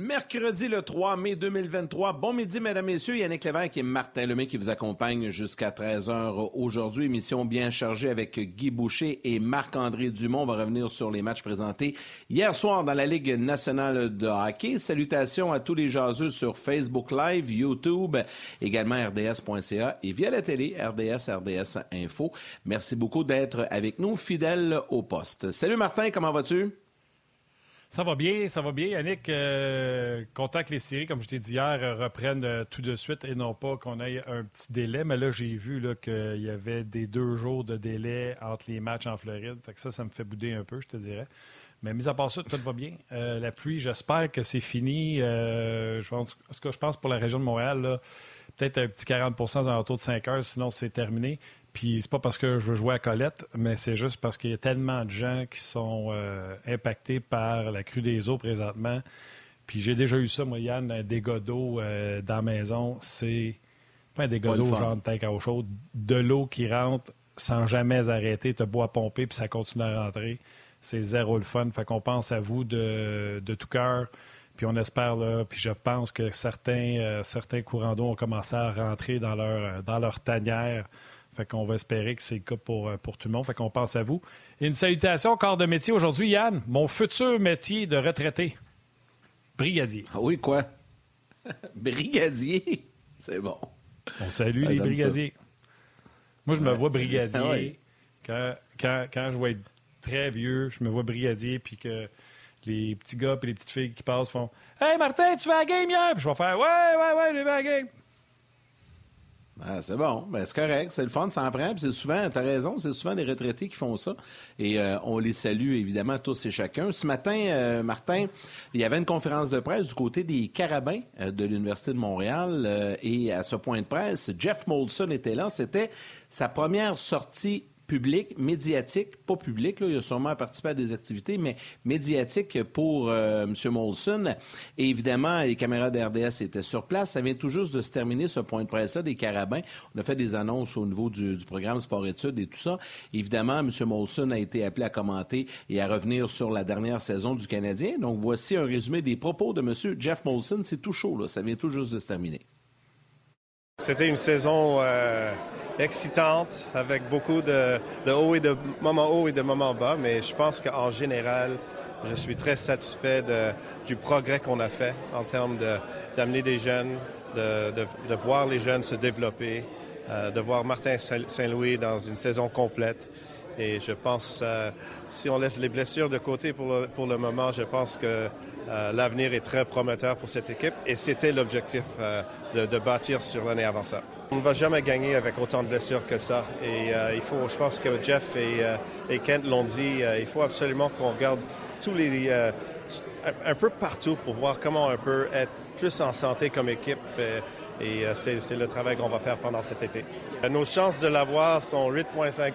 Mercredi le 3 mai 2023. Bon midi, mesdames, messieurs. Yannick Lévesque et Martin Lemay qui vous accompagnent jusqu'à 13h aujourd'hui. Émission bien chargée avec Guy Boucher et Marc-André Dumont. On va revenir sur les matchs présentés hier soir dans la Ligue nationale de hockey. Salutations à tous les jaseux sur Facebook Live, YouTube, également rds.ca et via la télé, RDS, RDS Info. Merci beaucoup d'être avec nous, fidèles au poste. Salut Martin, comment vas-tu? Ça va bien, ça va bien, Yannick. Euh, content que les séries, comme je t'ai dit hier, euh, reprennent euh, tout de suite et non pas qu'on ait un petit délai. Mais là, j'ai vu qu'il y avait des deux jours de délai entre les matchs en Floride. ça, ça me fait bouder un peu, je te dirais. Mais mis à part ça, tout va bien. la pluie, j'espère que c'est fini. je pense, en tout cas, je pense pour la région de Montréal, peut-être un petit 40% dans autour de 5 heures, sinon c'est terminé. Puis c'est pas parce que je veux jouer à Colette, mais c'est juste parce qu'il y a tellement de gens qui sont euh, impactés par la crue des eaux présentement. Puis j'ai déjà eu ça, moi, Yann, un dégât d'eau euh, dans la maison. C'est pas un dégât d'eau genre de tank à eau chaude, de l'eau qui rentre sans jamais arrêter, te bois pomper, puis ça continue à rentrer. C'est zéro le fun. Fait qu'on pense à vous de, tout cœur. Puis on espère, là, puis je pense que certains, euh, certains courants d'eau ont commencé à rentrer dans leur, dans leur tanière fait qu'on va espérer que c'est le cas pour, euh, pour tout le monde. Fait qu'on pense à vous. une salutation au corps de métier aujourd'hui, Yann. Mon futur métier de retraité. Brigadier. Ah oui, quoi? brigadier? C'est bon. On salue ah, les brigadiers. Moi, je me vois brigadier. Ah quand, quand, je vais être très vieux, je me vois brigadier, puis que les petits gars et les petites filles qui passent font Hey Martin, tu vas à la game hier? Puis je vais faire Ouais, ouais, ouais, je vais à la game. Ah, c'est bon, ben, c'est correct, c'est le fun, ça en prend. c'est souvent, tu as raison, c'est souvent des retraités qui font ça. Et euh, on les salue évidemment tous et chacun. Ce matin, euh, Martin, il y avait une conférence de presse du côté des Carabins euh, de l'Université de Montréal. et à ce point de presse, Jeff Molson était là. C'était sa première sortie public, médiatique, pas public, là, il a sûrement participé à des activités, mais médiatique pour euh, M. Molson. Et évidemment, les caméras d'RDS étaient sur place. Ça vient tout juste de se terminer, ce point de presse-là, des carabins. On a fait des annonces au niveau du, programme sport-études et tout ça. Évidemment, M. Molson a été appelé à commenter et à revenir sur la dernière saison du Canadien. Donc, voici un résumé des propos de M. Jeff Molson. C'est tout chaud, là. Ça vient tout juste de se terminer. C'était une saison... Euh, excitante, avec beaucoup de, hauts et de moments hauts et de moments bas, mais je pense qu'en général, je suis très satisfait du progrès qu'on a fait en termes d'amener des jeunes, de, voir les jeunes se développer, euh, de voir Martin Saint-Louis dans une saison complète. Et je pense, euh, si on laisse les blessures de côté pour le, pour le moment, je pense que euh, l'avenir est très prometteur pour cette équipe. Et c'était l'objectif de, de bâtir sur l'année avant ça. On ne va jamais gagner avec autant de blessures que ça. Et euh, il faut, je pense que Jeff et, euh, Kent l'ont dit, euh, il faut absolument qu'on regarde tous les, un peu partout pour voir comment on peut être plus en santé comme équipe. et c'est le travail qu'on va faire pendant cet été. Nos chances de l'avoir sont 8,5%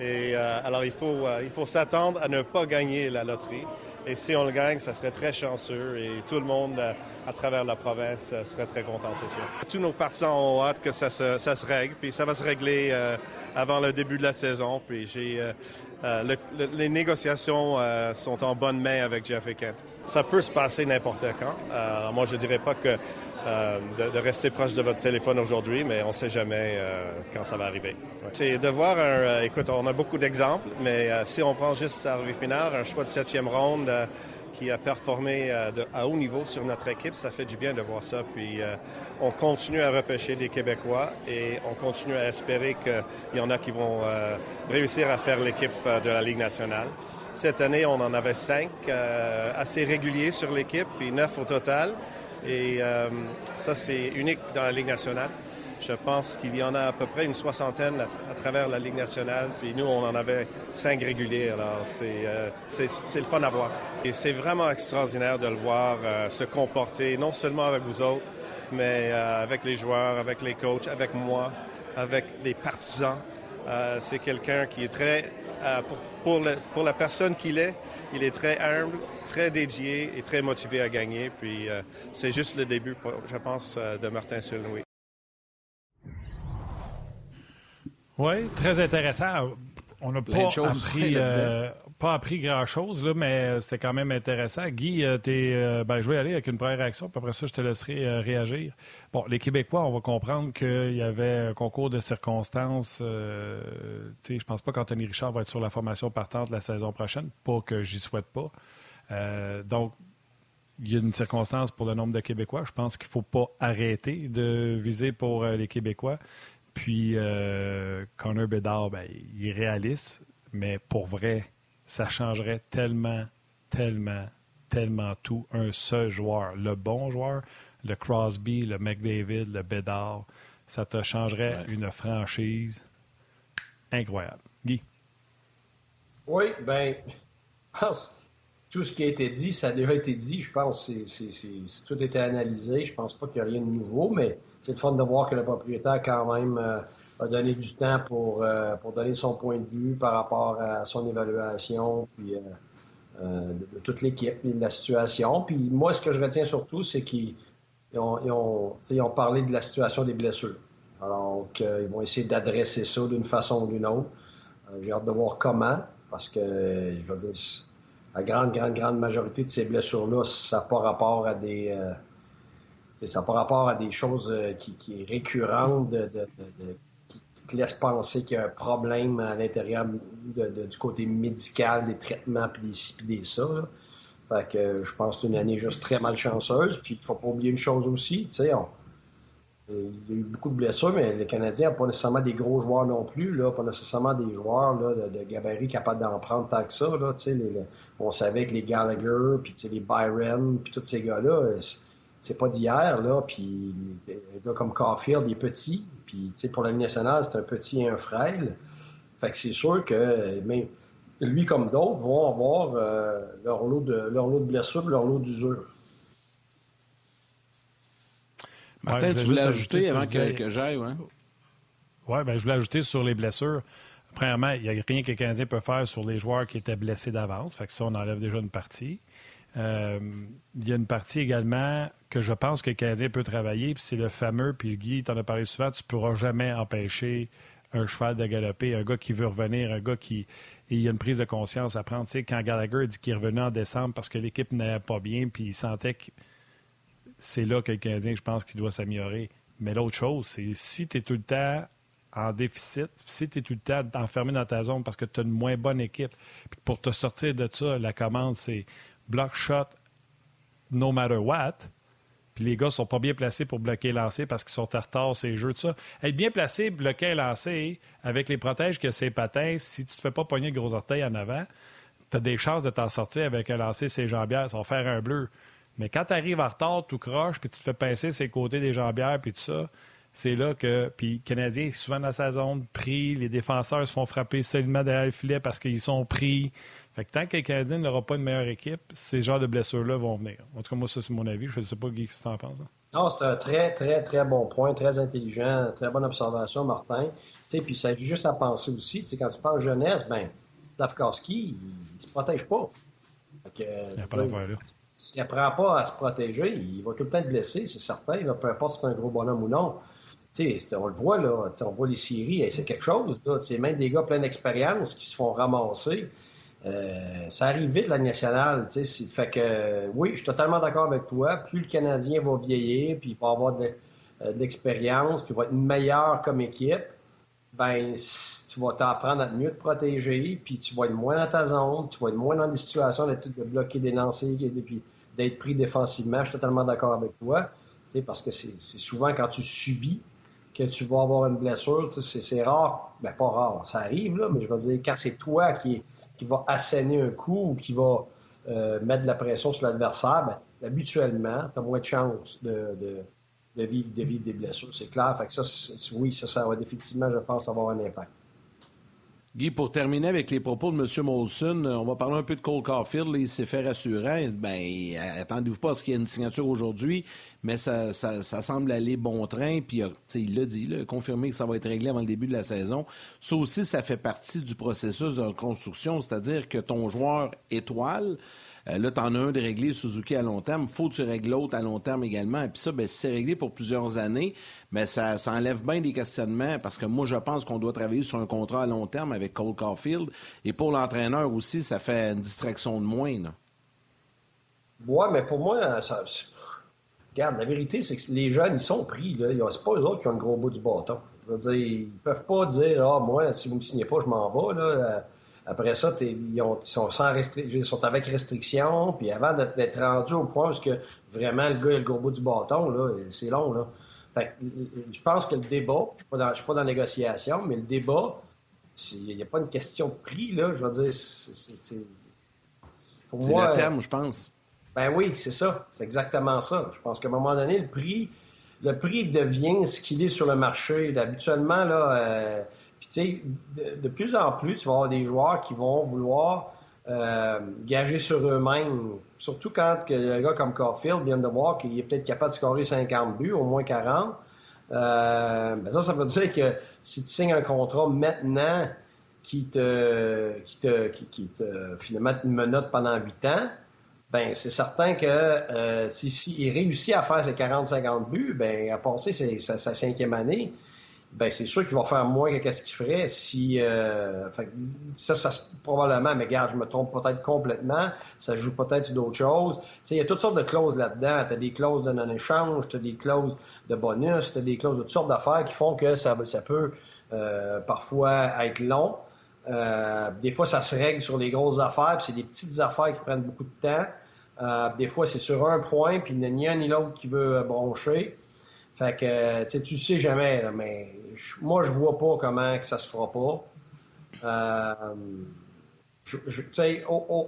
Et alors il faut, il faut s'attendre à ne pas gagner la loterie. Et si on le gagne, ça serait très chanceux et tout le monde à travers la province euh, serait très content, c'est sûr. Tous nos partisans ont hâte que ça se, ça se règle, puis ça va se régler euh, avant le début de la saison. Puis j'ai, euh, les négociations sont en bonne main avec Jeff et Kent. Ça peut se passer n'importe quand. moi, je dirais pas que de, rester proche de votre téléphone aujourd'hui, mais on ne sait jamais quand ça va arriver. C'est de voir un... écoute, on a beaucoup d'exemples, mais si on prend juste Harvey Pinard, un choix de septième ronde qui a performé euh, à haut niveau sur notre équipe. Ça fait du bien de voir ça. Puis euh, on continue à repêcher des Québécois et on continue à espérer qu'il y en a qui vont euh, réussir à faire l'équipe de la Ligue nationale. Cette année, on en avait cinq assez réguliers sur l'équipe, puis neuf au total. Et ça, c'est unique dans la Ligue nationale. Je pense qu'il y en a à peu près une soixantaine à, travers la Ligue nationale, puis nous, on en avait cinq réguliers. Alors, c'est, euh, le fun à voir. Et c'est vraiment extraordinaire de le voir euh, se comporter, non seulement avec vous autres, mais euh, avec les joueurs, avec les coachs, avec moi, avec les partisans. c'est quelqu'un qui est très, pour, pour, la personne qu'il est, il est très humble, très dédié et très motivé à gagner. Puis c'est juste le début, je pense, de Martin Sulnoui. Oui, très intéressant. On n'a pas appris, euh, pas appris grand-chose, mais c'était quand même intéressant. Guy, euh, es, euh, ben, je vais aller avec une première réaction, puis après ça, je te laisserai euh, réagir. Bon, les Québécois, on va comprendre qu'il y avait un concours de circonstances. je ne pense pas qu'Anthony Richard va être sur la formation partante la saison prochaine, pas que j'y souhaite pas. donc, il y a une circonstance pour le nombre de Québécois. Je pense qu'il ne faut pas arrêter de viser pour les Québécois. Puis, Connor Bedard, ben, il est réaliste, mais pour vrai, ça changerait tellement, tellement, tellement tout. Un seul joueur, le bon joueur, le Crosby, le McDavid, le Bédard, ça te changerait une franchise incroyable. Guy? Oui, bien, je pense tout ce qui a été dit, ça a déjà été dit. Je pense que c'est, tout était analysé. Je pense pas qu'il y a rien de nouveau, mais c'est le fun de voir que le propriétaire, quand même, euh, a donné du temps pour, euh, pour donner son point de vue par rapport à son évaluation, puis euh, euh, de, toute l'équipe, de la situation. Puis moi, ce que je retiens surtout, c'est qu'ils ont, ils ont, ils ont, parlé de la situation des blessures. Alors, ils vont essayer d'adresser ça d'une façon ou d'une autre. J'ai hâte de voir comment, parce que, je veux dire, la grande, grande, grande majorité de ces blessures-là, ça n'a pas rapport à des... ça n'a pas rapport à des choses qui, qui récurrentes de, de, de, laisse penser qu'il y a un problème à l'intérieur du côté médical, des traitements, puis des ci, des ça. Fait que je pense que c'est une année juste très malchanceuse. Puis il faut pas oublier une chose aussi, tu sais, il y a eu beaucoup de blessures, mais les Canadiens n'ont pas nécessairement des gros joueurs non plus, là, pas nécessairement des joueurs là, de, gabarit capables d'en prendre tant que ça. Là, on savait que les Gallagher, puis les Byron, puis tous ces gars-là, c'est pas d'hier, là, puis gars comme Caulfield, il puis pour l'année nationale, c'est un petit et un frêle. Fait que c'est sûr que lui comme d'autres vont avoir euh, leur, lot de, leur lot de blessures, leur lot d'usure. Martin, tu voulais ajouter avant que, j'aille, ouais? Oui, ben, je voulais ajouter sur les blessures. Premièrement, il n'y a rien que le Canadien peut faire sur les joueurs qui étaient blessés d'avance. Fait que ça, on enlève déjà une partie. Euh, il y a une partie également que je pense que le Canadien peut travailler, puis c'est le fameux, puis Guy, tu en as parlé souvent, tu ne pourras jamais empêcher un cheval de galoper, un gars qui veut revenir, un gars qui. il y a une prise de conscience à prendre. Tu sais, quand Gallagher dit qu'il revenu en décembre parce que l'équipe n'allait pas bien, puis il sentait que c'est là que le Canadien, je pense, qu'il doit s'améliorer. Mais l'autre chose, c'est si tu es tout le temps en déficit, si tu es tout le temps enfermé dans ta zone parce que tu as une moins bonne équipe, puis pour te sortir de ça, la commande, c'est block shot no matter what. Puis les gars sont pas bien placés pour bloquer et lancer parce qu'ils sont en retard ces jeux de ça. Être bien placé, bloquer et lancer avec les protèges que ces patins, si tu te fais pas pogner le gros orteil en avant, tu as des chances de t'en sortir avec un lancer ses jambières. Ça va faire un bleu. Mais quand tu arrives en retard, tout croche, puis tu te fais pincer ses côtés des jambières, puis tout ça, c'est là que. Puis Canadien, souvent dans sa zone, pris, les défenseurs se font frapper seulement derrière le filet parce qu'ils sont pris. Fait que tant que les Canadiens n'aura pas une meilleure équipe, ces genres de blessures-là vont venir. En tout cas, moi, ça, c'est mon avis. Je ne sais pas, Guy, ce que tu en penses. Hein? Non, c'est un très, très, très bon point, très intelligent, très bonne observation, Martin. Puis ça juste à penser aussi. Quand tu penses jeunesse, ben, Lavkowski, il ne se protège pas. il n'y a pas d'affaire là. S'il n'apprend pas à se protéger, il va tout le temps être blessé, c'est certain, peu importe si c'est un gros bonhomme ou non. on le voit, là, on voit les séries, c'est quelque chose. Là, même des gars plein d'expérience qui se font ramasser. Euh, ça arrive vite, la nationale. Fait que, oui, je suis totalement d'accord avec toi. Plus le Canadien va vieillir, puis il va avoir de, euh, l'expérience, puis il va être meilleur comme équipe, ben tu vas t'apprendre à mieux te protéger, puis tu vas être moins dans ta zone, tu vas être moins dans des situations de, bloquer des lancers, puis d'être pris défensivement. Je suis totalement d'accord avec toi, parce que c'est souvent quand tu subis que tu vas avoir une blessure. C'est rare, ben pas rare, ça arrive, là, mais je veux dire, quand c'est toi qui est qui va asséner un coup ou qui va euh, mettre de la pression sur l'adversaire, ben, habituellement, tu as moins de chances de, vivre, de vivre des blessures. C'est clair. Fait que ça, oui, ça, ça va définitivement, je pense, avoir un impact. Guy, pour terminer avec les propos de M. Molson, euh, on va parler un peu de Cole Caulfield. il s'est fait rassurer. Ben, attendez-vous pas à ce qu'il y ait une signature aujourd'hui, mais ça, semble aller bon train. Puis il l'a dit, a confirmé que ça va être réglé avant le début de la saison. Ça aussi, ça fait partie du processus de reconstruction, c'est-à-dire que ton joueur étoile, Euh, là, tu en as un de régler Suzuki à long terme. faut que tu règles l'autre à long terme également. Et puis ça, ben, si c'est réglé pour plusieurs années, mais ça, ça enlève bien des questionnements parce que moi, je pense qu'on doit travailler sur un contrat à long terme avec Cole Caulfield. Et pour l'entraîneur aussi, ça fait une distraction de moins. Là. Oui, mais pour moi, ça, regarde, la vérité, c'est que les jeunes, ils sont pris. Là. C'est pas eux autres qui ont le gros bout du bâton. Je veux dire, ils peuvent pas dire Ah, moi, si vous ne me signez pas, je m'en vais. Là. Après ça, ils, sont sans ils sont avec restriction. Puis avant d'être rendus au point où que vraiment le gars a le gros bout du bâton, là, c'est long. Là. Fait je pense que le débat, je ne suis, pas dans la négociation, mais le débat, il n'y a pas une question de prix. Là, je veux dire, c'est. Pour moi. le terme, je pense. Ben oui, c'est ça. C'est exactement ça. Je pense qu'à un moment donné, le prix, le prix devient ce qu'il est sur le marché. Habituellement, là, euh, puis tu sais, de, plus en plus, tu vas avoir des joueurs qui vont vouloir euh, gager sur eux-mêmes. Surtout quand que un gars comme Caulfield vient de voir qu'il est peut-être capable de scorer 50 buts, au moins 40. Euh, ben ça, ça veut dire que si tu signes un contrat maintenant qui te, qui te, qui, te finalement te menote pendant 8 ans, ben c'est certain que euh, si, si, il réussit à faire ses 40-50 buts, ben à passer sa, sa, cinquième année, ben c'est sûr qu'il va faire moins que ce qu'il ferait si euh, ça, ça probablement, mais regarde, je me trompe peut-être complètement, ça joue peut-être d'autres choses. il y a toutes sortes de clauses là-dedans. Tu as des clauses de non-échange, tu as des clauses de bonus, tu as des clauses de toutes sortes d'affaires qui font que ça, ça peut euh, parfois être long. Euh, des fois, ça se règle sur les grosses affaires, puis c'est des petites affaires qui prennent beaucoup de temps. Euh, des fois, c'est sur un point, puis il n'y a ni un ni l'autre qui veut broncher. Fait que, tu sais jamais, mais moi, je vois pas comment que ça se fera pas. Euh,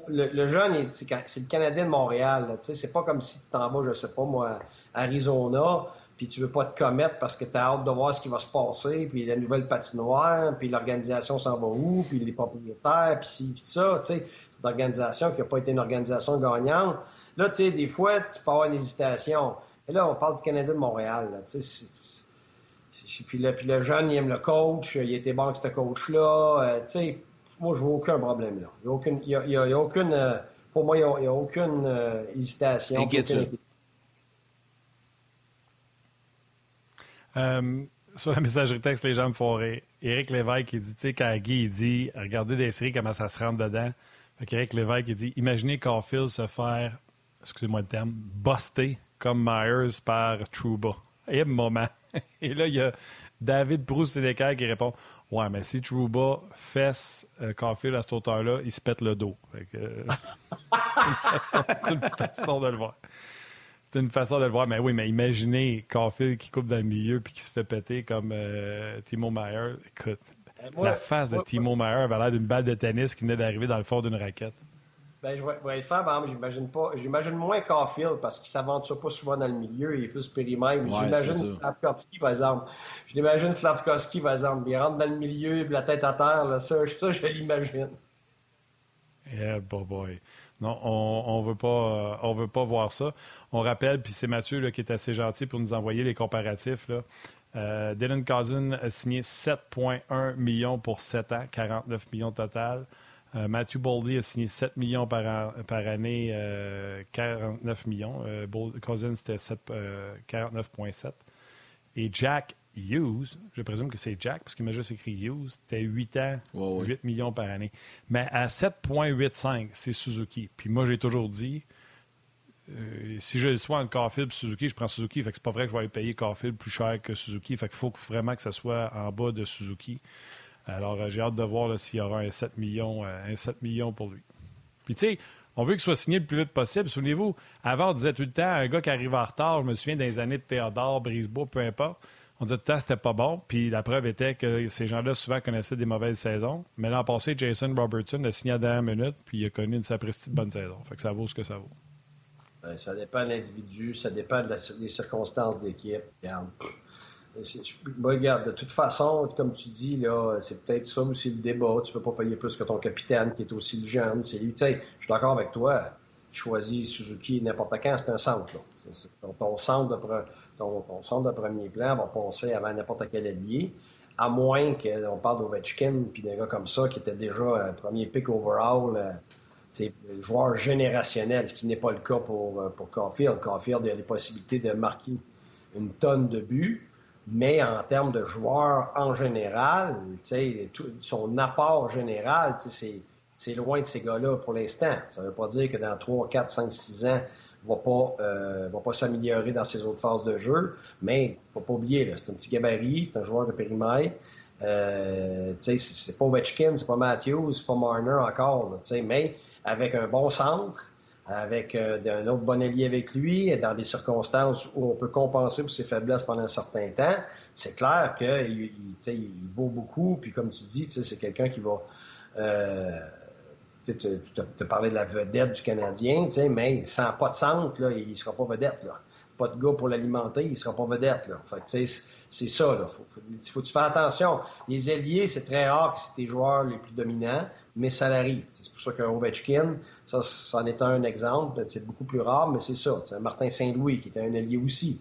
le, jeune, c'est le Canadien de Montréal. C'est pas comme si tu t'en vas, je sais pas, moi, Arizona, puis tu veux pas te commettre parce que tu as hâte de voir ce qui va se passer, puis la nouvelle patinoire, puis l'organisation s'en va où, puis les propriétaires, puis ci, puis ça. C'est une organisation qui n'a pas été une organisation gagnante. Là, tu sais, des fois, tu peux avoir une hésitation. Et là, on parle du Canadien de Montréal. Là, puis, le, puis le jeune, il aime le coach, il était bon avec ce coach-là. Euh, moi, je vois aucun problème là. Il n'y a aucune, il y a, aucune euh, pour moi, il n'y a, aucune euh, hésitation. Inquiétude. Euh, sur la messagerie texte, les gens me font rire. Éric Lévesque, il dit, tu sais, quand Guy, il dit, regardez des séries, comment ça se rentre dedans. Fait Éric Lévesque, il dit, imaginez Caulfield se faire, excusez-moi le terme, buster comme Myers par Trouba. Et moment. Et là, il y a David Proust-Sénécal qui répond Ouais, mais si Trouba fesse euh, Caulfield à cette hauteur-là, il se pète le dos. Euh, c'est une façon de le voir c'est une façon de le voir. Mais oui, mais imaginez Caulfield qui coupe dans le milieu puis qui se fait péter comme euh, Timo Meyer. Écoute, euh, la face de Timo Meyer avait l'air d'une balle de tennis qui venait d'arriver dans le fond d'une raquette. Ben, je vais, être franc, par j'imagine pas. J'imagine moins Caulfield parce qu'il ne s'aventure pas souvent dans le milieu, il est plus périmètre. j'imagine Slavkovski, par exemple. Je l'imagine Slavkovski, par exemple. Il rentre dans le milieu, la tête à terre, là, ça, ça je l'imagine. Yeah, boy, boy. Non, on ne veut, pas, euh, veut pas voir ça. On rappelle, puis c'est Mathieu là, qui est assez gentil pour nous envoyer les comparatifs. Là. Euh, Dylan Cousin a signé 7,1 millions pour 7 ans, 49 millions total. Euh, Matthew Boldy a signé 7 millions par, par année, 49 millions. Cousin, c'était 49,7. Et Jack Hughes, je présume que c'est Jack, parce qu'il m'a juste écrit Hughes, c'était 8 ans, 8 millions par année. Mais à 7,85, c'est Suzuki. Puis moi, j'ai toujours dit, euh, si je le sois en Carfield Suzuki, je prends Suzuki. Fait que c'est pas vrai que je vais aller payer Carfield plus cher que Suzuki. Fait qu'il faut vraiment que ça soit en bas de Suzuki. Alors, euh, j'ai hâte de voir s'il y aura un 7 millions, euh, un 7 millions pour lui. Puis tu sais, on veut qu'il soit signé le plus vite possible. Souvenez-vous, avant, on disait tout le temps, un gars qui arrive en retard, je me souviens des années de Théodore, Brisebois, peu importe. On disait tout le temps c'était pas bon. Puis la preuve était que ces gens-là souvent connaissaient des mauvaises saisons. Mais l'an passé, Jason Robertson a signé à la dernière minute, puis il a connu une sapristi de bonne saison. Fait que ça vaut ce que ça vaut. Ben, ça dépend de l'individu, ça dépend des circonstances d'équipe. Regarde. regarde, de toute façon, comme tu dis, là, c'est peut-être ça aussi le débat. Tu ne peux pas payer plus que ton capitaine, qui est aussi le jeune. C'est lui. Tu je suis d'accord avec toi. Choisis Suzuki n'importe quand, c'est un centre. Ton, centre de, ton, centre de premier plan va passer avant n'importe quel allié, à moins qu'on parle d'Ovechkin puis des gars comme ça qui étaient déjà un premier pick overall. Euh, c'est joueur générationnel, ce qui n'est pas le cas pour, pour Caulfield. Caulfield a les possibilités de marquer une tonne de buts, mais en termes de joueurs en général, son apport général, c'est loin de ces gars-là pour l'instant. Ça ne veut pas dire que dans 3, 4, 5, 6 ans, va pas, euh, va pas s'améliorer dans ses autres phases de jeu. Mais il faut pas oublier, c'est un petit gabarit, c'est un joueur de périmètre. Euh, c'est pas Ovechkin, c'est pas Matthews, c'est pas Marner encore. mais avec un bon centre, avec euh, un autre bon allié avec lui, dans des circonstances où on peut compenser pour ses faiblesses pendant un certain temps, c'est clair qu'il il, vaut beaucoup. Puis comme tu dis, c'est quelqu'un qui va... Euh, tu as parlé de la vedette du Canadien, mais sans pas de centre, il ne sera pas vedette. Là. Pas de gars pour l'alimenter, il ne sera pas vedette. Là. Fait c'est ça. Il faut, faut, que tu fasses attention. Les ailiers, c'est très rare que c'est tes joueurs les plus dominants, mais ça arrive. C'est pour ça qu'un Ovechkin, ça, en est un exemple. C'est beaucoup plus rare, mais c'est ça. Martin Saint-Louis, qui était un allié aussi.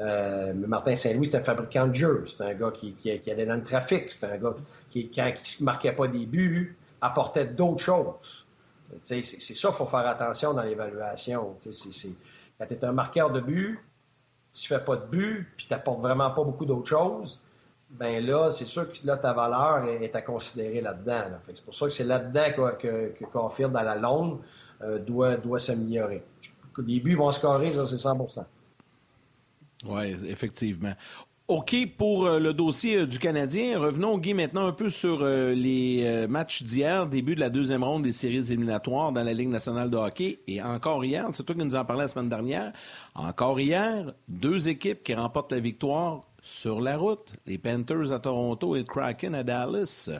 Euh, Martin Saint-Louis, c'est un fabricant de jeux. C'est un gars qui, qui, allait dans le trafic. C'est un gars qui, quand il ne marquait pas des buts, apportait d'autres choses. C'est ça qu'il faut faire attention dans l'évaluation. Quand tu es un marqueur de but, tu fais pas de but, puis tu n'apportes vraiment pas beaucoup d'autres choses, ben là, c'est sûr que là, ta valeur est, à considérer là-dedans. C'est pour ça que c'est là-dedans que, que, Caulfield, dans la longue, euh, doit, doit s'améliorer. Les buts vont scorer, ça, c'est 100% Oui, effectivement. OK pour euh, le dossier euh, du Canadien. Revenons, Guy, maintenant un peu sur les matchs d'hier, début de la deuxième ronde des séries éliminatoires dans la Ligue nationale de hockey. Et encore hier, c'est toi qui nous en parlais la semaine dernière, encore hier, deux équipes qui remportent la victoire sur la route. Les Panthers à Toronto et le Kraken à Dallas.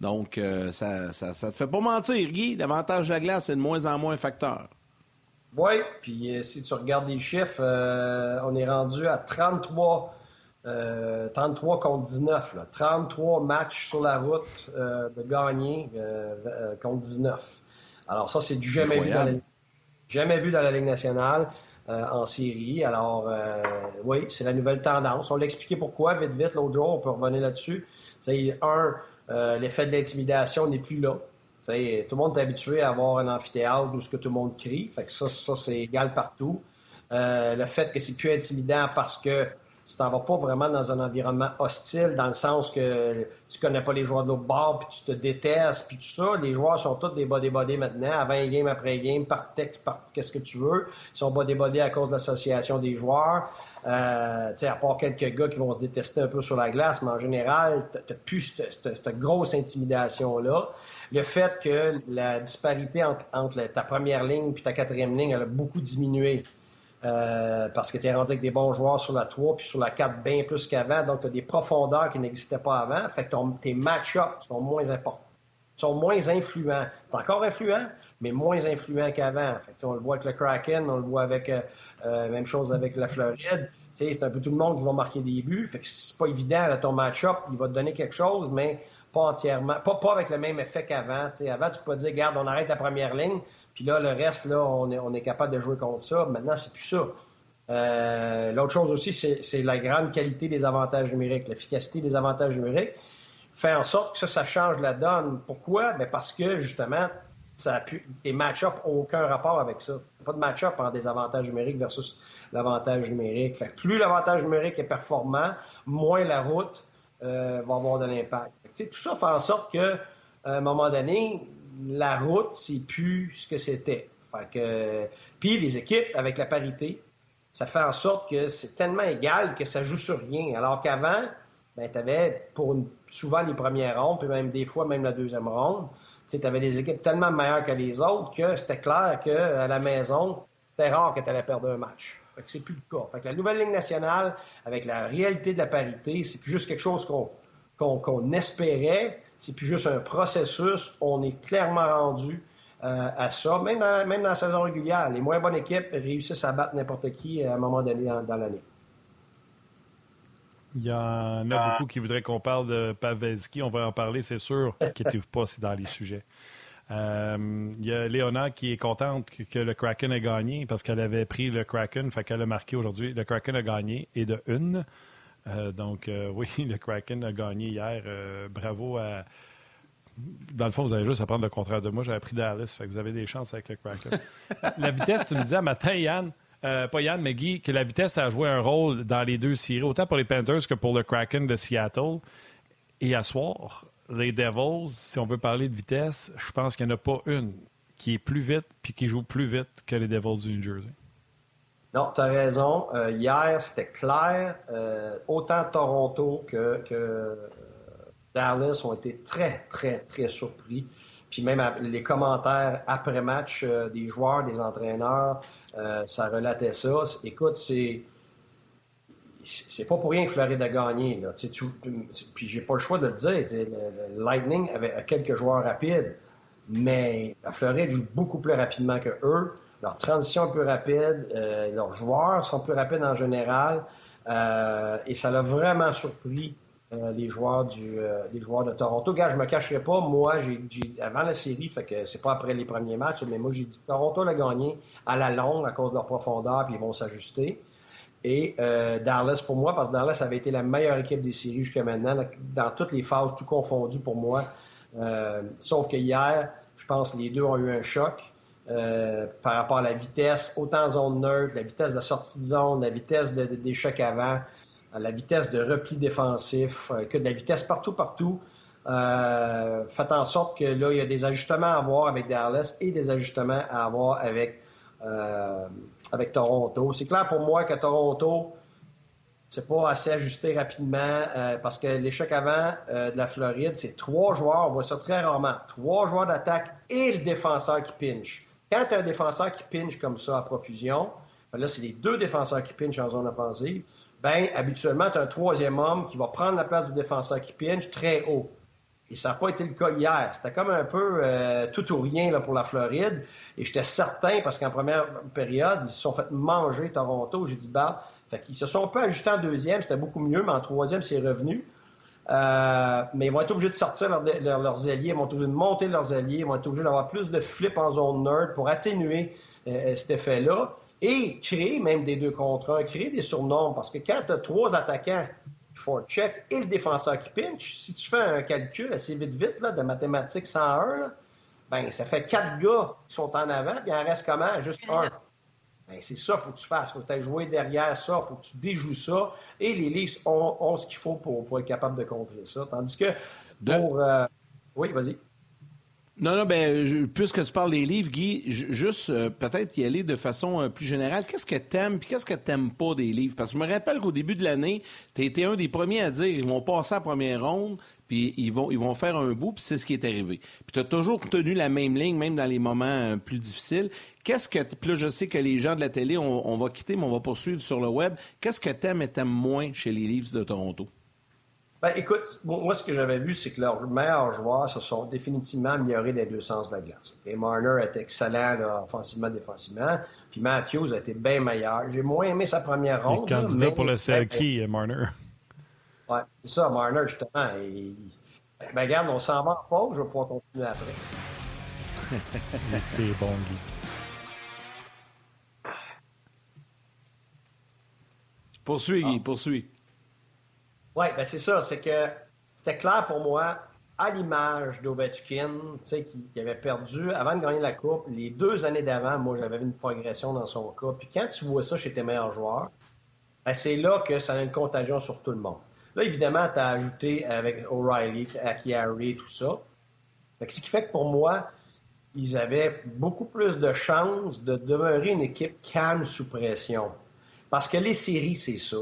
Donc, ça, ça, ça te fait pas mentir, Guy. L'avantage de la glace est de moins en moins un facteur. Oui, puis si tu regardes les chiffres, on est rendu à 33 33 euh, contre 19. Là. 33 matchs sur la route euh, de gagner euh, contre 19. Alors ça, c'est du jamais vu, dans la, jamais vu dans la Ligue nationale en série. Alors oui, c'est la nouvelle tendance. On l'a expliqué pourquoi, vite, vite, l'autre jour, on peut revenir là-dessus. C'est un, l'effet de l'intimidation n'est plus là. tout le monde est habitué à avoir un amphithéâtre où tout le monde crie. Fait que ça, ça c'est égal partout. le fait que c'est plus intimidant parce que tu t'en vas pas vraiment dans un environnement hostile, dans le sens que tu connais pas les joueurs de bord, puis tu te détestes, puis tout ça. Les joueurs sont tous des body-body maintenant, avant game, après game, par texte, par qu'est-ce que tu veux. Ils sont body-body à cause de l'association des joueurs. Euh, à part quelques gars qui vont se détester un peu sur la glace, mais en général, tu n'as plus cette, grosse intimidation-là. Le fait que la disparité entre, entre ta première ligne et ta quatrième ligne, elle a beaucoup diminué. Euh, parce que tu es rendu avec des bons joueurs sur la 3 puis sur la 4 bien plus qu'avant. Donc, tu as des profondeurs qui n'existaient pas avant. Fait que tes match-ups sont moins importants, sont moins influents. C'est encore influent, mais moins influent qu'avant. On le voit avec le Kraken, on le voit avec euh, euh même chose avec la Floride. C'est un peu tout le monde qui va marquer des buts. Fait que c'est pas évident, ton match-up, il va te donner quelque chose, mais pas entièrement, pas, pas avec le même effet qu'avant. Avant, tu peux dire, regarde, on arrête la première ligne, puis là, le reste, là, on est, capable de jouer contre ça. Maintenant, c'est plus ça. Euh, l'autre chose aussi, c'est la grande qualité des avantages numériques, l'efficacité des avantages numériques. Fait en sorte que ça, ça change la donne. Pourquoi? Bien parce que, justement, ça a pu, les match-up n'ont aucun rapport avec ça. Pas de match-up en désavantage numérique versus l'avantage numérique. Fait plus l'avantage numérique est performant, moins la route euh, va avoir de l'impact. Tout ça fait en sorte que, un moment donné, la route, c'est plus ce que c'était. Puis les équipes, avec la parité, ça fait en sorte que c'est tellement égal que ça joue sur rien. Alors qu'avant, ben, tu avais pour souvent les premières rondes, puis même des fois même la deuxième ronde, tu avais des équipes tellement meilleures que les autres que c'était clair qu'à la maison, c'était rare que tu allais perdre un match. C'est plus le cas. La nouvelle Ligue nationale, avec la réalité de la parité, c'est plus juste quelque chose qu'on espérait, c'est plus juste un processus. On est clairement rendu euh, à ça, même dans, même dans la saison régulière. Les moins bonnes équipes réussissent à battre n'importe qui à un moment donné dans, l'année. Il y en a beaucoup qui voudraient qu'on parle de Pavelski. On va en parler, c'est sûr. Inquiétez-vous pas, c'est dans les sujets. Euh, il y a Léona qui est contente que, le Kraken ait gagné parce qu'elle avait pris le Kraken, fait qu'elle a marqué aujourd'hui. Le Kraken a gagné et de une. Euh, donc, euh, oui, le Kraken a gagné hier. Euh, bravo à. dans le fond, vous avez juste à prendre le contraire de moi. J'avais pris Dallas, fait que vous avez des chances avec le Kraken. la vitesse, tu me disais matin, Yann, euh, pas Yann, mais Guy, que la vitesse a joué un rôle dans les deux séries, autant pour les Panthers que pour le Kraken de Seattle. Et à soir, les Devils, si on veut parler de vitesse, je pense qu'il n'y en a pas une qui est plus vite puis qui joue plus vite que les Devils du New Jersey. Non, tu as raison. Euh, hier, c'était clair. Euh, autant Toronto que, que, Dallas ont été très, très, très surpris. Puis même les commentaires après match des joueurs, des entraîneurs, ça relatait ça. Écoute, c'est c'est pas pour rien que Floride a gagné. Puis j'ai pas le choix de le dire. Le, Lightning avait quelques joueurs rapides, mais la Floride joue beaucoup plus rapidement que eux. Leur transition est plus rapide, euh, leurs joueurs sont plus rapides en général, euh, et ça l'a vraiment surpris euh, les joueurs du les joueurs de Toronto. Gars, je me cacherai pas, moi, j'ai avant la série, fait que c'est pas après les premiers matchs, mais moi j'ai dit Toronto l'a gagné à la longue à cause de leur profondeur, puis ils vont s'ajuster et euh, Dallas pour moi, parce que Dallas avait été la meilleure équipe des séries jusqu'à maintenant, dans toutes les phases, tout confondu pour moi. Euh, sauf que hier, je pense que les deux ont eu un choc euh, par rapport à la vitesse, autant en zone neutre, la vitesse de sortie de zone, la vitesse d'échec avant, la vitesse de repli défensif, que de la vitesse partout, partout. faites en sorte que là, il y a des ajustements à avoir avec Dallas et des ajustements à avoir avec avec Toronto. C'est clair pour moi que Toronto, c'est pas assez ajusté rapidement euh, parce que l'échec avant euh, de la Floride, c'est trois joueurs, on voit ça très rarement, trois joueurs d'attaque et le défenseur qui pinche. Quand tu as un défenseur qui pinche comme ça à profusion, ben là, c'est les deux défenseurs qui pinchent en zone offensive, ben habituellement, tu as un troisième homme qui va prendre la place du défenseur qui pinche très haut. Et ça n'a pas été le cas hier. C'était comme un peu euh, tout ou rien là, pour la Floride. Et j'étais certain, parce qu'en première période, ils se sont fait manger Toronto. J'ai dit, bah, fait qu'ils se sont un peu ajustés en deuxième, c'était beaucoup mieux, mais en troisième, c'est revenu. Euh, mais ils vont être obligés de sortir leurs alliés, ils vont être obligés de monter leurs alliés, ils vont être obligés d'avoir plus de flip en zone nerd pour atténuer euh, cet effet-là et créer même des deux contre un, créer des surnoms. Parce que quand tu as trois attaquants check et le défenseur qui pinch, si tu fais un calcul assez vite vite là, de mathématiques 101, ben, ça fait quatre gars qui sont en avant, puis il en reste comment? Juste un. Ben, c'est ça qu'il faut que tu fasses. Il faut que tu jouer derrière ça, il faut que tu déjoues ça. Et les Leafs ont, ce qu'il faut pour, être capable de contrer ça. Tandis que pour. Euh, oui, vas-y. Non, non, ben, puisque tu parles des livres, Guy, juste euh, peut-être y aller de façon euh, plus générale. Qu'est-ce que t'aimes puis qu'est-ce que t'aimes pas des livres? Parce que je me rappelle qu'au début de l'année, tu été un des premiers à dire ils vont passer à la première ronde, puis ils vont, ils vont faire un bout, puis c'est ce qui est arrivé. Puis tu as toujours tenu la même ligne, même dans les moments euh, plus difficiles. Qu'est-ce que, puis là, je sais que les gens de la télé, on, va quitter, mais on va poursuivre sur le web. Qu'est-ce que t'aimes et t'aimes moins chez les Leafs de Toronto? Ben, écoute, moi, ce que j'avais vu, c'est que leurs meilleurs joueurs se sont définitivement améliorés des deux sens de la glace. Marner est excellent offensivement, défensivement. Puis Matthews a été bien meilleur. J'ai moins aimé sa première ronde. Candidat pour le Selkie, Marner. Oui, c'est ça, Marner, justement. Et... Ben, regarde, on s'en va en pause. Je vais pouvoir continuer après. T'es bon, Guy. Poursuis, Guy, poursuis. Oui, ben c'est ça. C'est que c'était clair pour moi, à l'image d'Ovechkin, qui, qui avait perdu, avant de gagner la Coupe, les deux années d'avant, moi, j'avais vu une progression dans son cas. Puis quand tu vois ça chez tes meilleurs joueurs, ben c'est là que ça a une contagion sur tout le monde. Là, évidemment, tu as ajouté avec O'Reilly, Akiari, tout ça. ce qui fait que pour moi, ils avaient beaucoup plus de chances de demeurer une équipe calme sous pression. Parce que les séries, c'est ça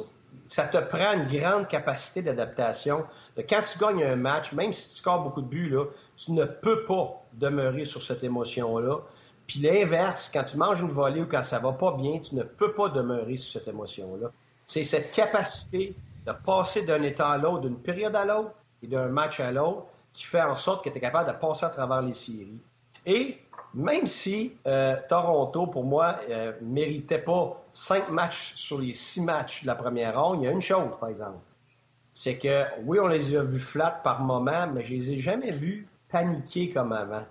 ça te prend une grande capacité d'adaptation. Quand tu gagnes un match, même si tu scores beaucoup de buts, là, tu ne peux pas demeurer sur cette émotion-là. Puis l'inverse, quand tu manges une volée ou quand ça va pas bien, tu ne peux pas demeurer sur cette émotion-là. C'est cette capacité de passer d'un état à l'autre, d'une période à l'autre et d'un match à l'autre qui fait en sorte que tu es capable de passer à travers les séries. Et même si euh, Toronto, pour moi, ne euh, méritait pas cinq matchs sur les six matchs de la première ronde, il y a une chose, par exemple. C'est que, oui, on les a vus flat par moment, mais je les ai jamais vus paniquer comme avant.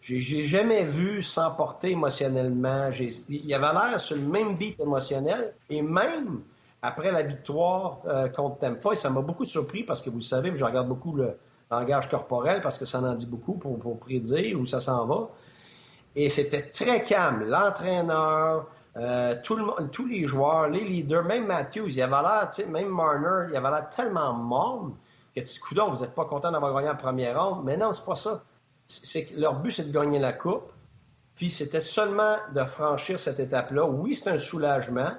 Je les jamais vus s'emporter émotionnellement. Il y avait l'air sur le même beat émotionnel et même après la victoire euh, contre Tampa, et ça m'a beaucoup surpris parce que vous savez, je regarde beaucoup le, langage corporel, parce que ça en dit beaucoup pour, prédire où ça s'en va. Et c'était très calme. L'entraîneur, euh, tout le, tous les joueurs, les leaders, même Matthews, il avait l'air, même Marner, il avait l'air tellement morne que, coudon, vous n'êtes pas content d'avoir gagné la première ronde. Mais non, c'est pas ça. C'est leur but, c'est de gagner la coupe. Puis c'était seulement de franchir cette étape-là. Oui, c'est un soulagement,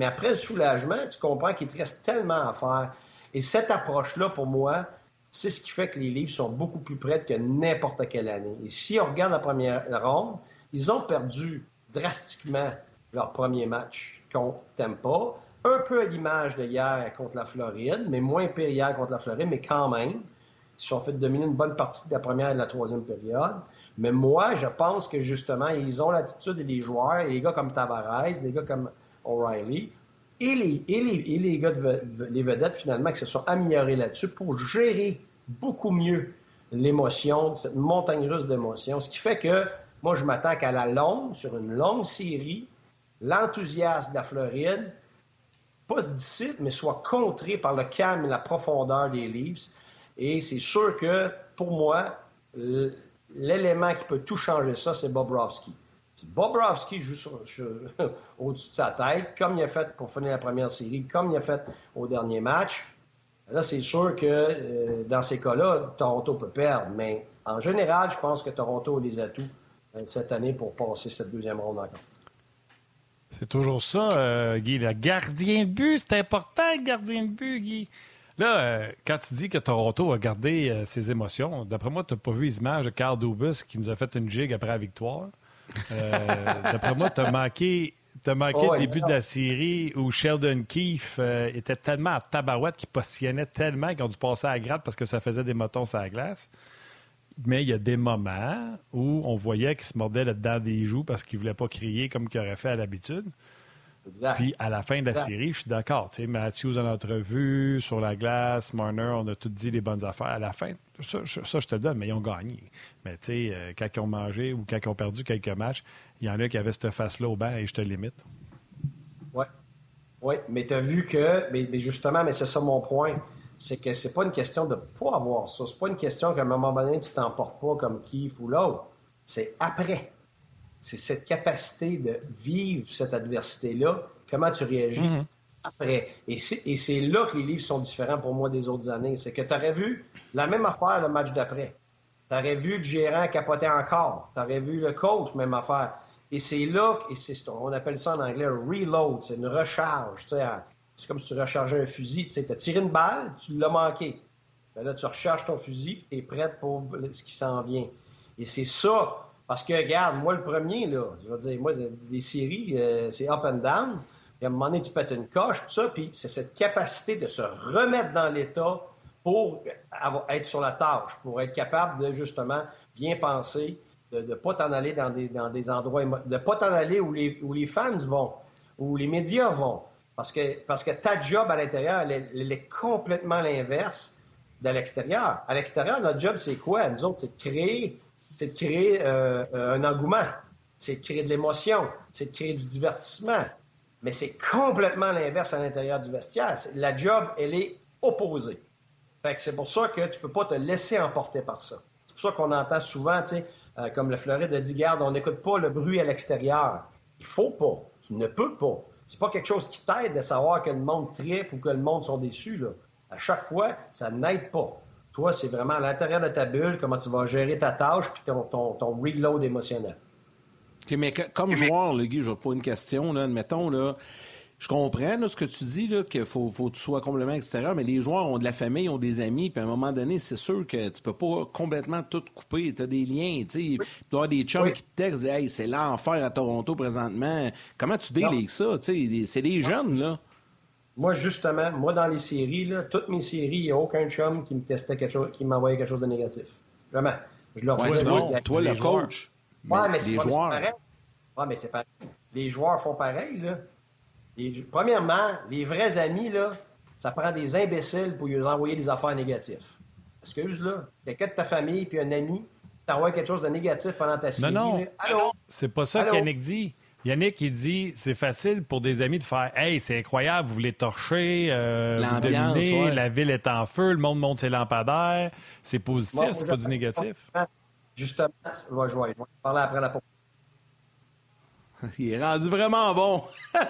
mais après le soulagement, tu comprends qu'il te reste tellement à faire. Et cette approche-là, pour moi, c'est ce qui fait que les livres sont beaucoup plus près que n'importe quelle année. Et si on regarde la première ronde, ils ont perdu drastiquement leur premier match contre Tampa. Un peu à l'image de hier contre la Floride, mais moins pire hier contre la Floride, mais quand même. Ils se sont fait dominer une bonne partie de la première et de la troisième période. Mais moi, je pense que justement, ils ont l'attitude et les joueurs, les gars comme Tavares, les gars comme O'Reilly, et les, et les, et les gars, de, les vedettes finalement, qui se sont améliorés là-dessus pour gérer beaucoup mieux l'émotion, cette montagne russe d'émotions. Ce qui fait que moi, je m'attends qu'à la longue, sur une longue série, l'enthousiasme de la Floride, pas se dissipe, mais soit contré par le calme et la profondeur des Leafs. Et c'est sûr que, pour moi, l'élément qui peut tout changer ça, c'est Bobrovski. Bobrovski joue au-dessus de sa tête, comme il a fait pour finir la première série, comme il a fait au dernier match, là, c'est sûr que euh, dans ces cas-là, Toronto peut perdre. Mais en général, je pense que Toronto a les atouts euh, cette année pour passer cette deuxième ronde encore. C'est toujours ça, euh, Guy. Le gardien de but, c'est important, le gardien de but, Guy. Là, quand tu dis que Toronto a gardé ses émotions, d'après moi, tu n'as pas vu les images de Carl Dubus qui nous a fait une gigue après la victoire. Euh, d'après moi, tu as manqué, le début de la série où Sheldon Keefe était tellement à tabarouette qu'il postillonnait tellement qu'ils ont dû passer à la gratte parce que ça faisait des motons sur la glace. Mais il y a des moments où on voyait qu'il se mordait le dedans des joues parce qu'il ne voulait pas crier comme qu'il aurait fait à l'habitude. Puis à la fin de la série, je suis d'accord. Matthews en entrevue, sur la glace, Marner, on a tout dit les bonnes affaires. À la fin, ça, je te le donne, mais ils ont gagné. Mais tu sais, euh, quand ils ont mangé ou quand ils ont perdu quelques matchs, il y en a qui avaient cette face-là au banc et je te limite. Oui. Oui, mais tu as vu que, mais, justement, mais c'est ça mon point, c'est que c'est pas une question de pas avoir ça. C'est pas une question qu'à un moment donné, tu t'emportes pas comme Keith ou l'autre. C'est après c'est cette capacité de vivre cette adversité-là, comment tu réagis mhm. après? Et c'est là que les livres sont différents pour moi des autres années. C'est que tu aurais vu la même affaire le match d'après. Tu aurais vu le gérant capoter encore. Tu aurais vu le coach, même affaire. Et c'est là, et on appelle ça en anglais reload, c'est une recharge. C'est comme si tu rechargeais un fusil. Tu as tiré une balle, tu l'as manqué. Ben là, tu recharges ton fusil, tu es prêt pour ce qui s'en vient. Et c'est ça parce que, regarde, moi, le premier, là, je veux dire, moi, les séries, euh, c'est up and down. Puis à un moment donné, tu pètes une coche, tout ça. Puis c'est cette capacité de se remettre dans l'état pour être sur la tâche, pour être capable de, justement, bien penser, de ne pas t'en aller dans des, endroits, de ne pas t'en aller où les, fans vont, où les médias vont. Parce que, parce que ta job à l'intérieur, elle, est complètement l'inverse de l'extérieur. À l'extérieur, notre job, c'est quoi? Nous autres, c'est de créer c'est de créer euh, un engouement, c'est de créer de l'émotion, c'est de créer du divertissement. Mais c'est complètement l'inverse à l'intérieur du vestiaire. La job, elle est opposée. c'est pour ça que tu peux pas te laisser emporter par ça. C'est pour ça qu'on entend souvent, euh, comme le Floride a dit, garde, on n'écoute pas le bruit à l'extérieur. Il faut pas. Tu ne peux pas. C'est pas quelque chose qui t'aide de savoir que le monde tripe ou que le monde sont déçus. Là. À chaque fois, ça n'aide pas. Toi, c'est vraiment à l'intérieur de ta bulle, comment tu vas gérer ta tâche puis ton, ton, reload émotionnel. OK, mais comme joueur, le Guy, je vais te poser une question. Là, admettons, là, je comprends ce que tu dis, qu'il faut, faut que tu sois complètement extérieur, mais les joueurs ont de la famille, ont des amis, puis à un moment donné, c'est sûr que tu peux pas complètement tout couper. Tu as des liens, tu avoir des chums qui te textent, hey, c'est l'enfer à Toronto présentement. Comment tu délègues ça? C'est des jeunes, là. Moi, justement, moi, dans les séries, là, toutes mes séries, il n'y a aucun chum qui me testait quelque chose, qui m'envoyait quelque chose de négatif. Vraiment. Je leur ouais, toi, toi le coach. Oui, mais, c'est pareil. Ouais, mais c'est pareil. Les joueurs font pareil, là. Premièrement, les vrais amis, là, ça prend des imbéciles pour lui envoyer des affaires négatives. Excuse, là. Quelqu'un de ta famille puis un ami t'envoie quelque chose de négatif pendant ta série. Non, non. C'est pas ça qu'Yannick dit. Yannick, il dit c'est facile pour des amis de faire Hey, c'est incroyable, vous voulez torcher, euh, vous dominez, la ville est en feu, le monde monte ses lampadaires. C'est positif, c'est pas du négatif? Justement, je vais, parler après la Il est rendu vraiment bon.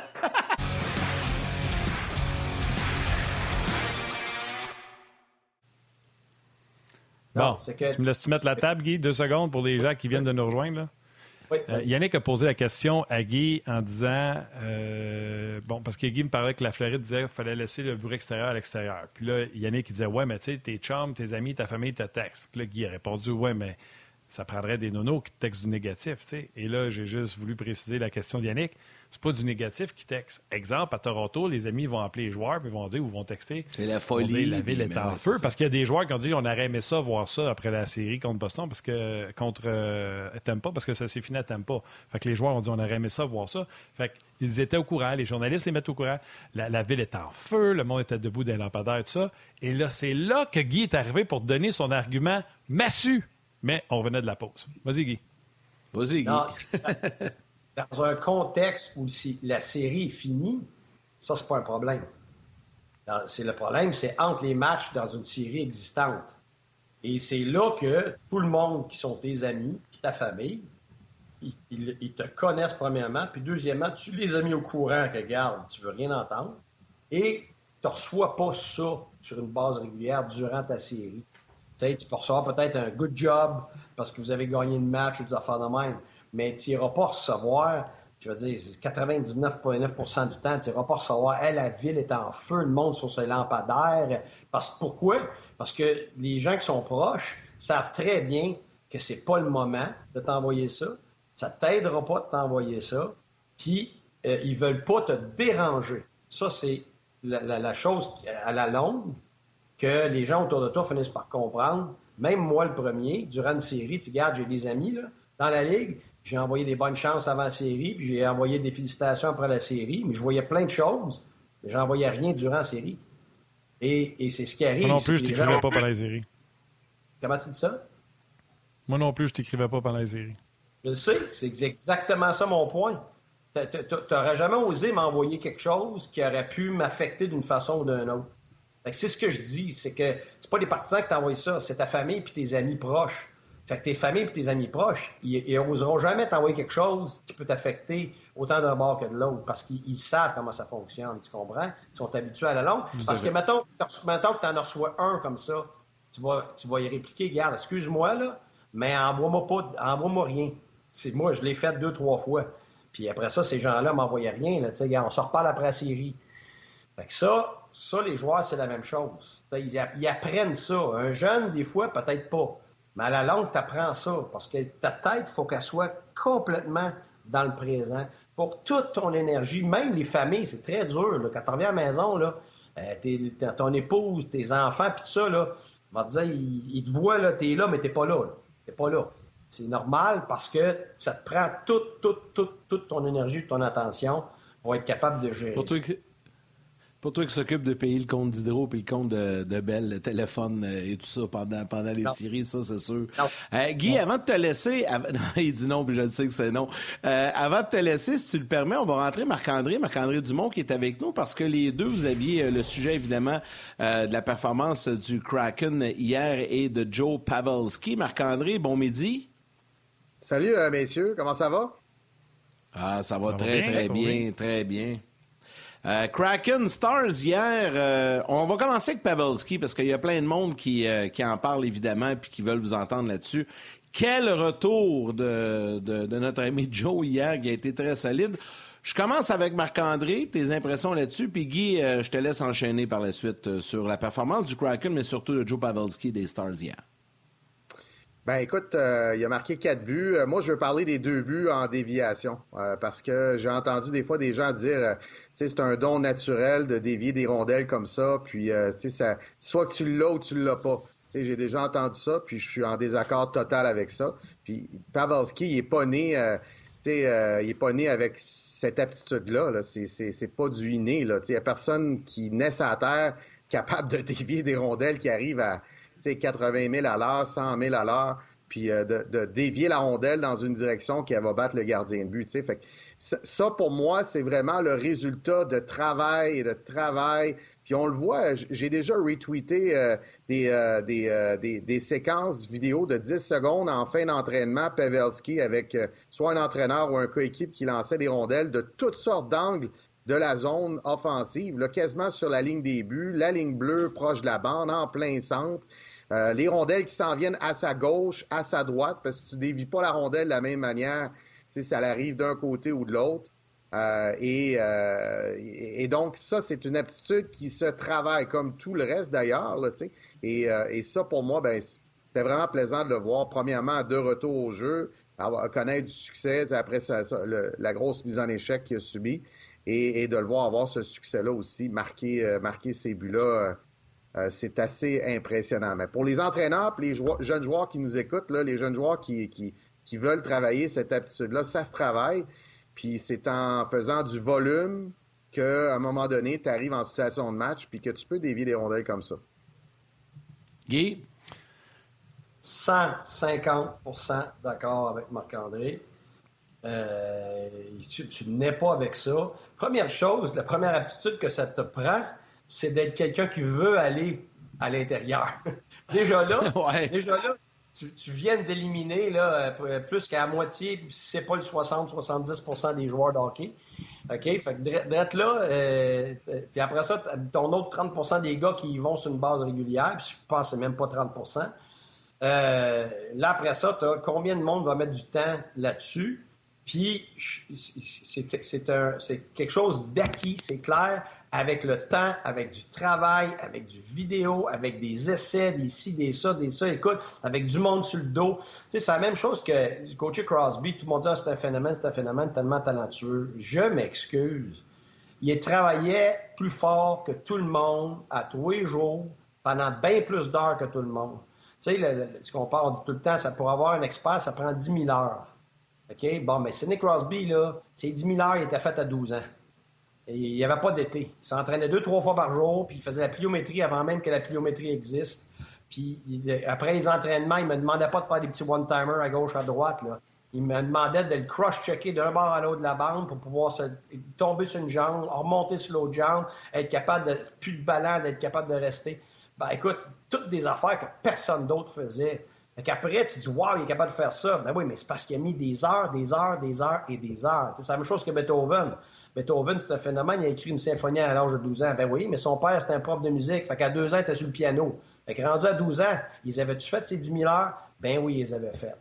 bon, tu me laisses-tu mettre la table, Guy, deux secondes pour les gens qui viennent de nous rejoindre? Là? Euh, Yannick a posé la question à Guy en disant euh, bon, parce que Guy me parlait que la Floride disait qu'il fallait laisser le bruit extérieur à l'extérieur. Puis là, Yannick il disait Ouais, mais tu sais, tes chums, tes amis, ta famille te textent. Puis là, Guy a répondu Ouais, mais ça prendrait des nonos qui textent du négatif. sais. Et là, j'ai juste voulu préciser la question de Yannick c'est pas du négatif qui texte. Exemple, à Toronto, les amis vont appeler les joueurs et vont dire ou vont texter. C'est la folie. la ville est en feu. Parce qu'il y a des joueurs qui ont dit on aurait aimé ça, voir ça après la série contre Boston, parce que contre euh, pas parce que ça s'est fini à Tampa. Fait que les joueurs ont dit on aurait aimé ça, voir ça. Fait qu'ils étaient au courant, les journalistes les mettent au courant. La, ville est en feu, le monde était debout des lampadaires, tout ça. Et là, c'est là que Guy est arrivé pour donner son argument massu. Mais on venait de la pause. Vas-y, Guy. Vas-y, Guy dans un contexte où la série est finie, ça, c'est pas un problème. C'est le problème, c'est entre les matchs dans une série existante. Et c'est là que tout le monde qui sont tes amis, ta famille, ils, te connaissent premièrement, puis deuxièmement, tu les as mis au courant que, regarde, tu veux rien entendre, et tu reçois pas ça sur une base régulière durant ta série. Tu, sais, tu peux recevoir peut-être un good job parce que vous avez gagné le match ou des affaires de même mais tu n'iras pas recevoir, je veux dire, 99,9% du temps, tu n'iras pas recevoir, la ville est en feu, le monde sur ses lampadaires. Parce, pourquoi? Parce que les gens qui sont proches savent très bien que c'est pas le moment de t'envoyer ça. Ça ne t'aidera pas de t'envoyer ça. Puis, euh, ils veulent pas te déranger. Ça, c'est la, chose à la longue que les gens autour de toi finissent par comprendre. Même moi, le premier, durant une série, tu regardes, j'ai des amis dans la ligue, j'ai envoyé des bonnes chances avant la série, puis j'ai envoyé des félicitations après la série, mais je voyais plein de choses, mais j'envoyais rien durant la série. Et, c'est ce qui arrive. Moi non plus, je t'écrivais pas pendant la série. Comment tu dis ça? Moi non plus, je t'écrivais pas pendant la série. Je sais, c'est exactement ça mon point. Tu n'aurais jamais osé m'envoyer quelque chose qui aurait pu m'affecter d'une façon ou d'une autre. C'est ce que je dis, c'est que c'est pas des partisans qui t'envoient ça, c'est ta famille et tes amis proches. Fait que tes familles et tes amis proches, ils n'oseront jamais t'envoyer quelque chose qui peut t'affecter autant d'un bord que de l'autre parce qu'ils savent comment ça fonctionne, tu comprends? Ils sont habitués à la longue. parce que, mettons, mettons que tu en reçois un comme ça, tu vas, tu vas y répliquer, garde, excuse-moi, là, mais envoie-moi pas, envoie-moi rien. C'est, moi, je l'ai fait deux, trois fois. Puis après ça, ces gens-là m'envoyaient rien, là, tu sais, on se reparle après la série. Fait que ça, ça, les joueurs, c'est la même chose. Ils, ils apprennent ça. Un jeune, des fois, peut-être pas. Mais à la longue, tu apprends ça parce que ta tête, il faut qu'elle soit complètement dans le présent. Pour toute ton énergie, même les familles, c'est très dur. Quand tu reviens à la maison, là, euh, ton épouse, tes enfants, puis tout ça, là, va te dire, ils, te voient, tu es là, mais tu pas là. Tu pas là. C'est normal parce que ça te prend toute, toute, toute, toute ton énergie, ton attention pour être capable de gérer. Pour toi qui s'occupe de payer le compte d'Hydro puis le compte de, de Bell, le téléphone euh, et tout ça pendant, pendant les séries, ça, c'est sûr. Euh, Guy, avant de te laisser... il dit non, puis je le sais que c'est non. Euh, avant de te laisser, si tu le permets, on va rentrer Marc-André, Marc-André Dumont qui est avec nous parce que les deux, vous aviez le sujet, évidemment, de la performance du Kraken hier et de Joe Pavelski. Marc-André, bon midi. Salut, messieurs. Comment ça va? Ah, ça va très, très bien, très bien. Euh, Kraken Stars hier, euh, on va commencer avec Pavelski parce qu'il y a plein de monde qui, euh, en parle évidemment et qui veulent vous entendre là-dessus. Quel retour de, de, de, notre ami Joe hier qui a été très solide. Je commence avec Marc-André, tes impressions là-dessus, puis Guy, je te laisse enchaîner par la suite sur la performance du Kraken, mais surtout de Joe Pavelski des Stars hier. Ben écoute, euh, il a marqué quatre buts. Euh, moi, je veux parler des deux buts en déviation euh, parce que j'ai entendu des fois des gens dire, tu sais, c'est un don naturel de dévier des rondelles comme ça, puis tu sais, soit tu l'as ou tu l'as pas. Tu sais, j'ai déjà entendu ça, puis je suis en désaccord total avec ça. Puis Pavelski, il est pas né, tu sais, il est pas né avec cette aptitude-là. -là, c'est pas du inné. Là. Il y a personne qui naît à terre capable de dévier des rondelles qui arrivent à 80 000 à l'heure, 100 000 à l'heure, puis euh, de, dévier la rondelle dans une direction qui va battre le gardien de but. Fait ça, pour moi, c'est vraiment le résultat de travail et de travail. Puis on le voit, j'ai déjà retweeté euh, euh, euh, des, des, séquences vidéo de 10 secondes en fin d'entraînement, Pavelski, avec soit un entraîneur ou un coéquipe qui lançait des rondelles de toutes sortes d'angles de la zone offensive, là, quasiment sur la ligne des buts, la ligne bleue proche de la bande, en plein centre. Les rondelles qui s'en viennent à sa gauche, à sa droite, parce que tu dévis pas la rondelle de la même manière ça arrive d'un côté ou de l'autre. Euh, euh, et, donc, ça, c'est une aptitude qui se travaille comme tout le reste d'ailleurs. Et, euh, et ça, pour moi, ben, c'était vraiment plaisant de le voir, premièrement, de retour au jeu, connaître du succès après ça, la grosse mise en échec qu'il a subi, et, de le voir avoir ce succès-là aussi, marquer, marquer ces buts-là. C'est assez impressionnant. Mais pour les entraîneurs, les jeunes joueurs qui nous écoutent, là, les jeunes joueurs qui, qui, qui veulent travailler cette aptitude-là, ça se travaille. Puis c'est en faisant du volume qu'à un moment donné, tu arrives en situation de match puis que tu peux dévier des rondelles comme ça. Guy? 150% d'accord avec Marc-André. Euh, tu, n'es pas avec ça. Première chose, la première aptitude que ça te prend, c'est d'être quelqu'un qui veut aller à l'intérieur. déjà là, déjà là, tu, viens d'éliminer euh, plus qu'à moitié, si c'est pas le 60-70% des joueurs de hockey. OK? Fait que d'être là, euh, euh, puis après ça, ton autre 30% des gars qui y vont sur une base régulière, puis je pense que c'est même pas 30% là, après ça, tu combien de monde va mettre du temps là-dessus? Puis c'est quelque chose d'acquis, c'est clair avec le temps, avec du travail, avec du vidéo, avec des essais, des ci, des ça, des ça, écoute, avec du monde sur le dos. Tu sais, c'est la même chose que du coach Crosby. Tout le monde dit, ah, c'est un phénomène, c'est un phénomène tellement talentueux. Je m'excuse. Il travaillait plus fort que tout le monde à tous les jours, pendant bien plus d'heures que tout le monde. Tu sais, ce qu'on parle, on dit tout le temps, ça, pour avoir un expert, ça prend 10 000 heures. OK? Bon, mais Sidney Crosby, là, ces 10 000 heures, il était fait à 12 ans. Il n'y avait pas d'été. Il s'entraînait deux, trois fois par jour, puis il faisait la pliométrie avant même que la pliométrie existe. Puis après les entraînements, il me demandait pas de faire des petits one-timers à gauche, à droite. Il me demandait de le cross-checker d'un bord à l'autre de la bande pour pouvoir tomber sur une jambe, remonter sur l'autre jambe, être capable de plus de ballon, d'être capable de rester. Ben écoute, toutes des affaires que personne d'autre faisait. Fait qu'après, tu dis, waouh, il est capable de faire ça. Ben oui, mais c'est parce qu'il a mis des heures, des heures, des heures et des heures. C'est la même chose que Beethoven. Beethoven, c'est un phénomène. Il a écrit une symphonie à l'âge de 12 ans. Ben oui, mais son père, c'était un prof de musique. Fait qu'à deux ans, il était sur le piano. Fait que rendu à 12 ans, ils avaient-tu fait ces 10 000 heures? Ben oui, ils avaient fait.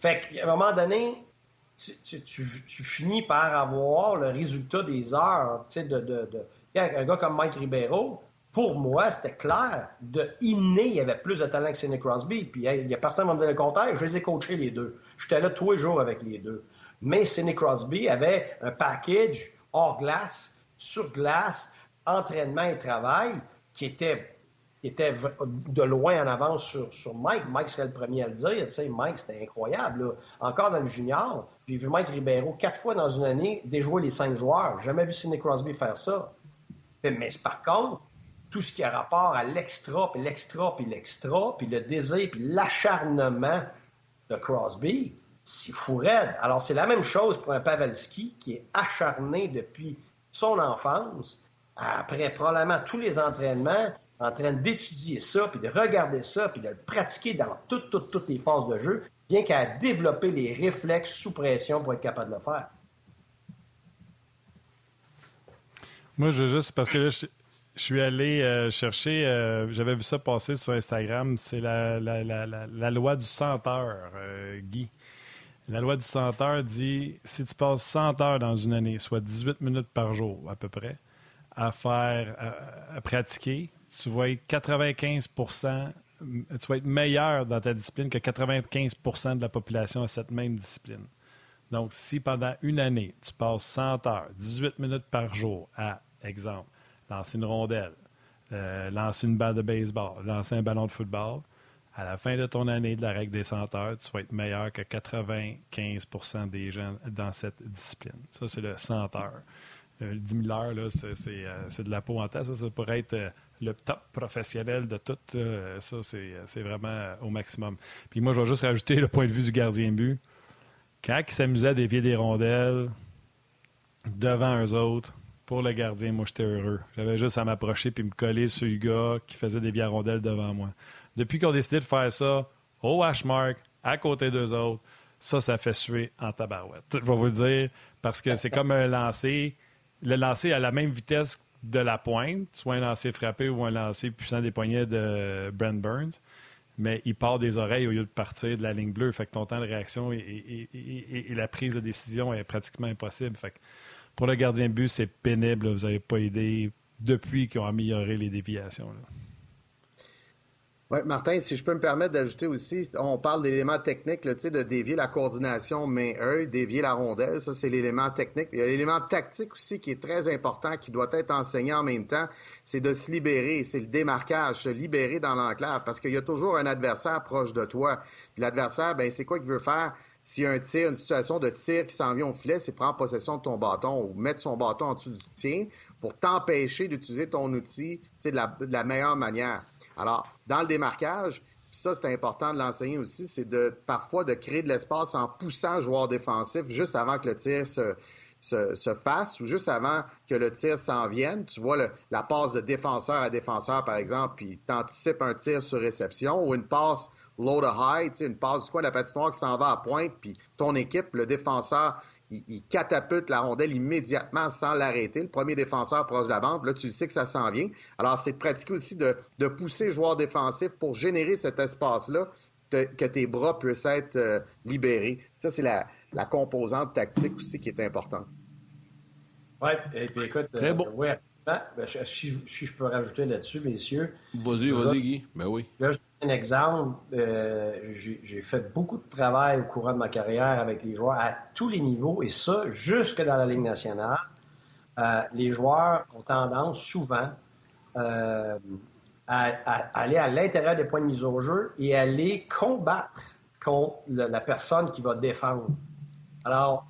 Fait qu'à un moment donné, tu, finis par avoir le résultat des heures. De. Un gars comme Mike Ribeiro, pour moi, c'était clair. De inné, il avait plus de talent que Sidney Crosby. Puis il n'y a personne qui va me dire le contraire. Je les ai coachés les deux. J'étais là tous les jours avec les deux. Mais Sidney Crosby avait un package hors glace, sur glace, entraînement et travail, qui était, de loin en avance sur, Mike. Mike serait le premier à le dire. Tu sais, Mike, c'était incroyable. Encore dans le junior, puis vu Mike Ribeiro quatre fois dans une année déjouer les cinq joueurs. J'ai jamais vu Sidney Crosby faire ça. Mais par contre, tout ce qui a rapport à l'extra, puis l'extra, puis l'extra, puis le désir, puis l'acharnement de Crosby, c'est fou raide. Alors, c'est la même chose pour un Pavelski qui est acharné depuis son enfance, après probablement tous les entraînements, en train d'étudier ça, puis de regarder ça, puis de le pratiquer dans toutes, toutes, toutes les phases de jeu, bien qu'à développer les réflexes sous pression pour être capable de le faire. Moi, je veux juste, parce que là, je, suis allé euh, chercher, euh, j'avais vu ça passer sur Instagram, c'est la, la, loi du centeur, euh, Guy. La loi du 100 heures dit si tu passes 100 heures dans une année, soit 18 minutes par jour à peu près, à faire, à, pratiquer, tu vas être 95 tu vas être meilleur dans ta discipline que 95% de la population à cette même discipline. Donc, si pendant une année, tu passes 100 heures, 18 minutes par jour à, exemple, lancer une rondelle, euh, lancer une balle de baseball, lancer un ballon de football, à la fin de ton année de la règle des senteurs, tu vas être meilleur que 95% des gens dans cette discipline. Ça, c'est le centeur. Le 10 000 heures, euh, c'est, de la peau en tête. Ça, ça pourrait être euh, le top professionnel de tout. Ça, c'est, vraiment euh, au maximum. Puis moi, je vais juste rajouter le point de vue du gardien but. Quand il s'amusait à dévier des rondelles, devant eux autres. Pour le gardien, moi, j'étais heureux. J'avais juste à m'approcher puis me coller sur le gars qui faisait des rondelles devant moi. Depuis qu'on a décidé de faire ça, au hashmark, à côté d'eux autres, ça, ça fait suer en tabarouette. Je vais vous dire, parce que c'est comme un lancer. Le lancer à la même vitesse de la pointe, soit un lancer frappé ou un lancer puissant des poignets de Brent Burns, mais il part des oreilles au lieu de partir de la ligne bleue. Fait que ton temps de réaction et, la prise de décision est pratiquement impossible. Fait que pour le gardien de but, c'est pénible. Vous n'avez pas aidé depuis qu'ils ont amélioré les déviations. Oui, Martin, si je peux me permettre d'ajouter aussi, on parle d'éléments techniques, là, de dévier la coordination main-œil, dévier la rondelle, ça c'est l'élément technique. Il y a l'élément tactique aussi qui est très important, qui doit être enseigné en même temps, c'est de se libérer, c'est le démarquage, se libérer dans l'enclave, parce qu'il y a toujours un adversaire proche de toi. L'adversaire, ben c'est quoi qu'il veut faire? S'il y a un tir, une situation de tir qui s'en vient au filet, c'est prendre possession de ton bâton ou mettre son bâton en dessous du tien pour t'empêcher d'utiliser ton outil de la, de la meilleure manière. Alors, dans le démarquage, ça, c'est important de l'enseigner aussi, c'est de parfois de créer de l'espace en poussant le joueur défensif juste avant que le tir se, se, fasse ou juste avant que le tir s'en vienne. Tu vois la passe de défenseur à défenseur, par exemple, puis tu anticipes un tir sur réception ou une passe low to high, une passe du coin de la patinoire qui s'en va à pointe, puis ton équipe, le défenseur, il, catapulte la rondelle immédiatement sans l'arrêter. Le premier défenseur proche de la bande, là, tu sais que ça s'en vient. Alors, c'est de pratiquer aussi de, pousser le joueur défensif pour générer cet espace-là, que tes bras puissent être euh, libérés. Ça, c'est la, composante tactique aussi qui est importante. Oui, et puis écoute, Très euh, bon. Ben, si, je peux rajouter là-dessus, messieurs. Vas-y, vas-y, Guy. Ben oui un exemple, euh, j'ai fait beaucoup de travail au courant de ma carrière avec les joueurs à tous les niveaux, et ça, jusque dans la Ligue nationale. Euh, les joueurs ont tendance souvent euh, à, aller à l'intérieur des points de mise au jeu et aller combattre contre la personne qui va défendre. Alors,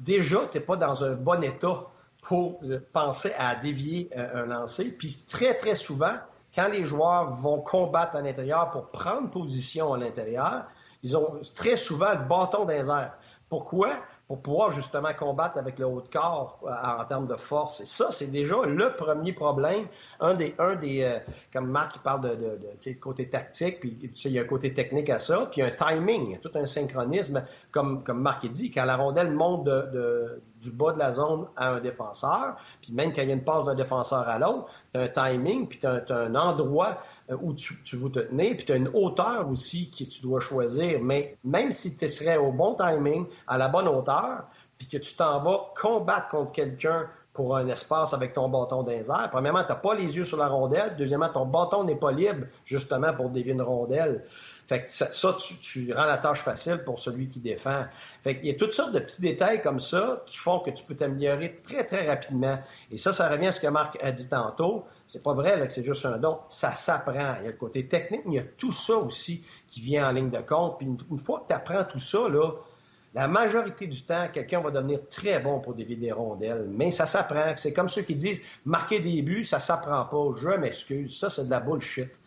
déjà, tu n'es pas dans un bon état pour penser à dévier un lancer. Puis très, très souvent, quand les joueurs vont combattre à l'intérieur pour prendre position à l'intérieur, ils ont très souvent le bâton dans les airs. Pourquoi? Pour pouvoir justement combattre avec le haut de corps euh, en termes de force. Et ça, c'est déjà le premier problème. Un des, un des euh, comme Marc il parle de, de, de côté tactique, puis il y a un côté technique à ça, puis un timing, tout un synchronisme, comme, comme Marc dit, quand la rondelle monte de, du bas de la zone à un défenseur, puis même quand il y a une passe d'un défenseur à l'autre, tu un timing, puis tu as, un endroit euh, où tu, veux te tenir, puis tu as une hauteur aussi que tu dois choisir. Mais même si tu serais au bon timing, à la bonne hauteur, puis que tu t'en vas combattre contre quelqu'un pour un espace avec ton bâton dans. Premièrement, tu n'as pas les yeux sur la rondelle. Deuxièmement, ton bâton n'est pas libre justement pour dévier une rondelle. Fait que ça, tu, rends la tâche facile pour celui qui défend. Fait qu'il y a toutes sortes de petits détails comme ça qui font que tu peux t'améliorer très, très rapidement. Et ça, ça revient à ce que Marc a dit tantôt. C'est pas vrai que c'est juste un don. Ça s'apprend. Il y a le côté technique, mais il y a tout ça aussi qui vient en ligne de compte. Puis une, fois que tu apprends tout ça, la majorité du temps, quelqu'un va devenir très bon pour dévier des rondelles, mais ça s'apprend. C'est comme ceux qui disent marquer des buts, ça s'apprend pas. Je m'excuse. Ça, c'est de la bullshit.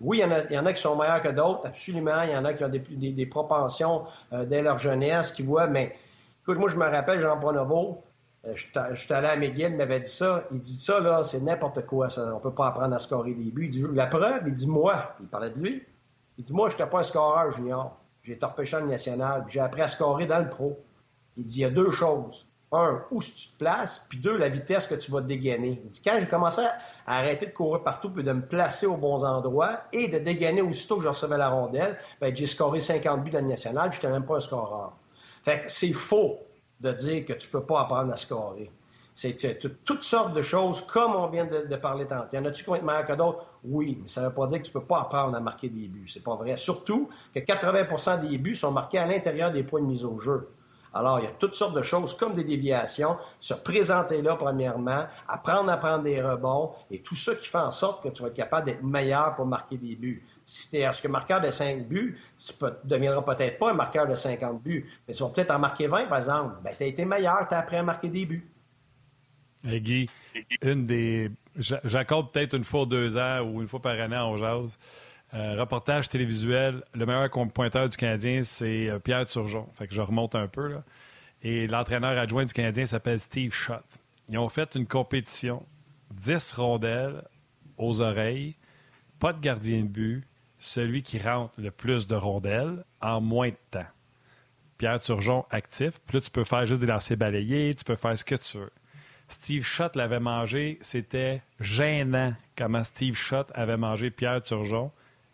Oui, il y, en a, il y en a qui sont meilleurs que d'autres, absolument. Il y en a qui ont des, propensions euh, dès leur jeunesse, qui voient, mais écoute, moi, je me rappelle, Jean Bonovo, euh, je suis allé à McGill, il m'avait dit ça. Il dit ça, là, c'est n'importe quoi, ça. On peut pas apprendre à scorer des buts. Il dit, la preuve, il dit, moi, il parlait de lui. Il dit, moi, je n'étais pas un scoreur junior. J'ai été repêché en national, j'ai appris à scorer dans le pro. Il dit, il y a deux choses. Un, où tu te places, puis deux, la vitesse que tu vas dégainer. Il quand j'ai commencé à arrêter de courir partout, puis de me placer aux bons endroits et de dégainer aussitôt que je recevais la rondelle, ben, j'ai scoré 50 buts dans le national, puis je n'étais même pas un scoreur. Fait que c'est faux de dire que tu peux pas apprendre à scorer. C'est toutes sortes de choses, comme on vient de, parler tantôt. Y en a-tu qui vont être meilleurs que d'autres? Oui, mais ça ne veut pas dire que tu peux pas apprendre à marquer des buts. C'est pas vrai. Surtout que 80% des buts sont marqués à l'intérieur des points de mise au jeu. Alors, il y a toutes sortes de choses comme des déviations, se présenter là premièrement, apprendre à prendre des rebonds et tout ça qui fait en sorte que tu vas être capable d'être meilleur pour marquer des buts. Si tu es que marqueur de 5 buts, tu ne deviendras peut-être pas un marqueur de 50 buts, mais tu vas peut-être en marquer 20, par exemple. Ben, tu as été meilleur, tu as appris à marquer des buts. Guy, une des. J'accorde peut-être une fois deux ans ou une fois par année en jase. Euh, reportage télévisuel, le meilleur pointeur du Canadien, c'est euh, Pierre Turgeon. Fait que je remonte un peu. Là. Et l'entraîneur adjoint du Canadien s'appelle Steve Schott. Ils ont fait une compétition, 10 rondelles aux oreilles, pas de gardien de but, celui qui rentre le plus de rondelles en moins de temps. Pierre Turgeon actif, puis là, tu peux faire juste des lancers balayés, tu peux faire ce que tu veux. Steve Schott l'avait mangé, c'était gênant comment Steve Schott avait mangé Pierre Turgeon.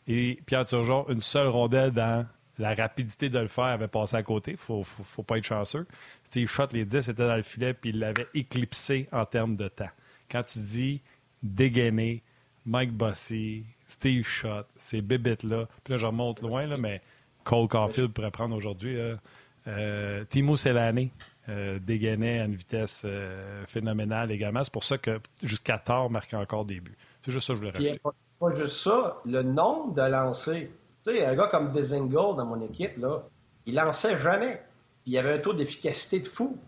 Et Pierre Turgeon, une seule rondelle dans la rapidité de le faire, avait passé à côté. Il faut, faut, faut, pas être chanceux. Steve Schott, les 10 étaient dans le filet, puis il l'avait éclipsé en termes de temps. Quand tu dis dégainé, Mike Bossy, Steve Schott, ces bébites-là, puis là, je remonte loin, là, mais Cole Caulfield pourrait prendre aujourd'hui. Euh, Timo Selani euh, dégainait à une vitesse euh, phénoménale également. C'est pour ça que jusqu'à tard marquait encore des buts. C'est juste ça que je voulais rajouter. Pas, juste ça, le nombre de lancers. Tu sais, un gars comme Bizingold dans mon équipe, là, il lançait jamais. Il avait un taux d'efficacité de fou.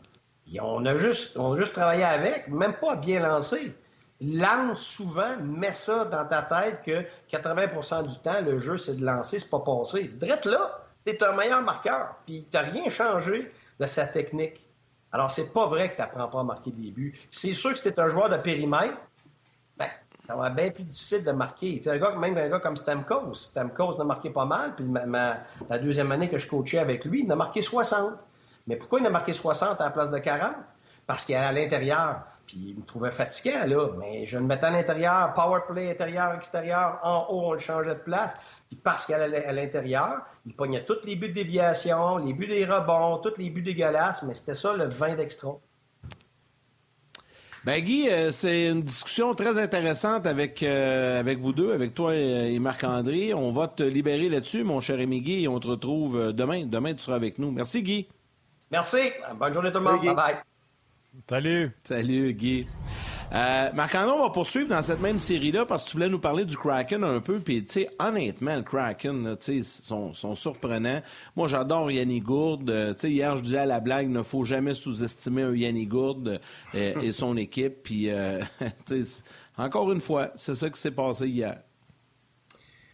On, a juste, on a juste travaillé avec, même pas bien lancé. Lance souvent, mets ça dans ta tête que 80% du temps, le jeu, c'est de lancer, c'est pas passer. Drette là, t'es un meilleur marqueur. Puis t'as rien changé de sa technique. Alors, c'est pas vrai que tu n'apprends pas à marquer des buts. C'est sûr que tu un joueur de périmètre, ça va bien plus difficile de marquer. Un gars, même un gars comme Stamkos. Stamkos n'a marqué pas mal, puis ma, la deuxième année que je coachais avec lui, il a marqué 60. Mais pourquoi il a marqué 60 à la place de 40? Parce qu'il est à l'intérieur. Puis il me trouvait fatiguant, là. Mais je le mettais à l'intérieur, power play intérieur, extérieur, en haut, on le changeait de place. Puis parce qu'à l'intérieur, il pognait tous les buts de déviation, les buts des rebonds, tous les buts dégueulasses, mais c'était ça le vin d'extra. Ben Guy, euh, c'est une discussion très intéressante avec, euh, avec vous deux, avec toi et, et Marc-André. On va te libérer là-dessus, mon cher ami Guy, et on te retrouve euh, demain. Demain, tu seras avec nous. Merci, Guy. Merci. Bonne journée tout le monde. Bye-bye. Salut. Salut, Guy. Euh, Marc-André, on va poursuivre dans cette même série-là parce que tu voulais nous parler du Kraken un peu. Puis, tu sais, honnêtement, le Kraken, sais, sont, sont surprenants. Moi, j'adore Yanni Gourde. Euh, tu sais, hier, je disais à la blague, il ne faut jamais sous-estimer un Yanni Gourde euh, et son équipe. Puis, euh, encore une fois, c'est ça qui s'est passé hier.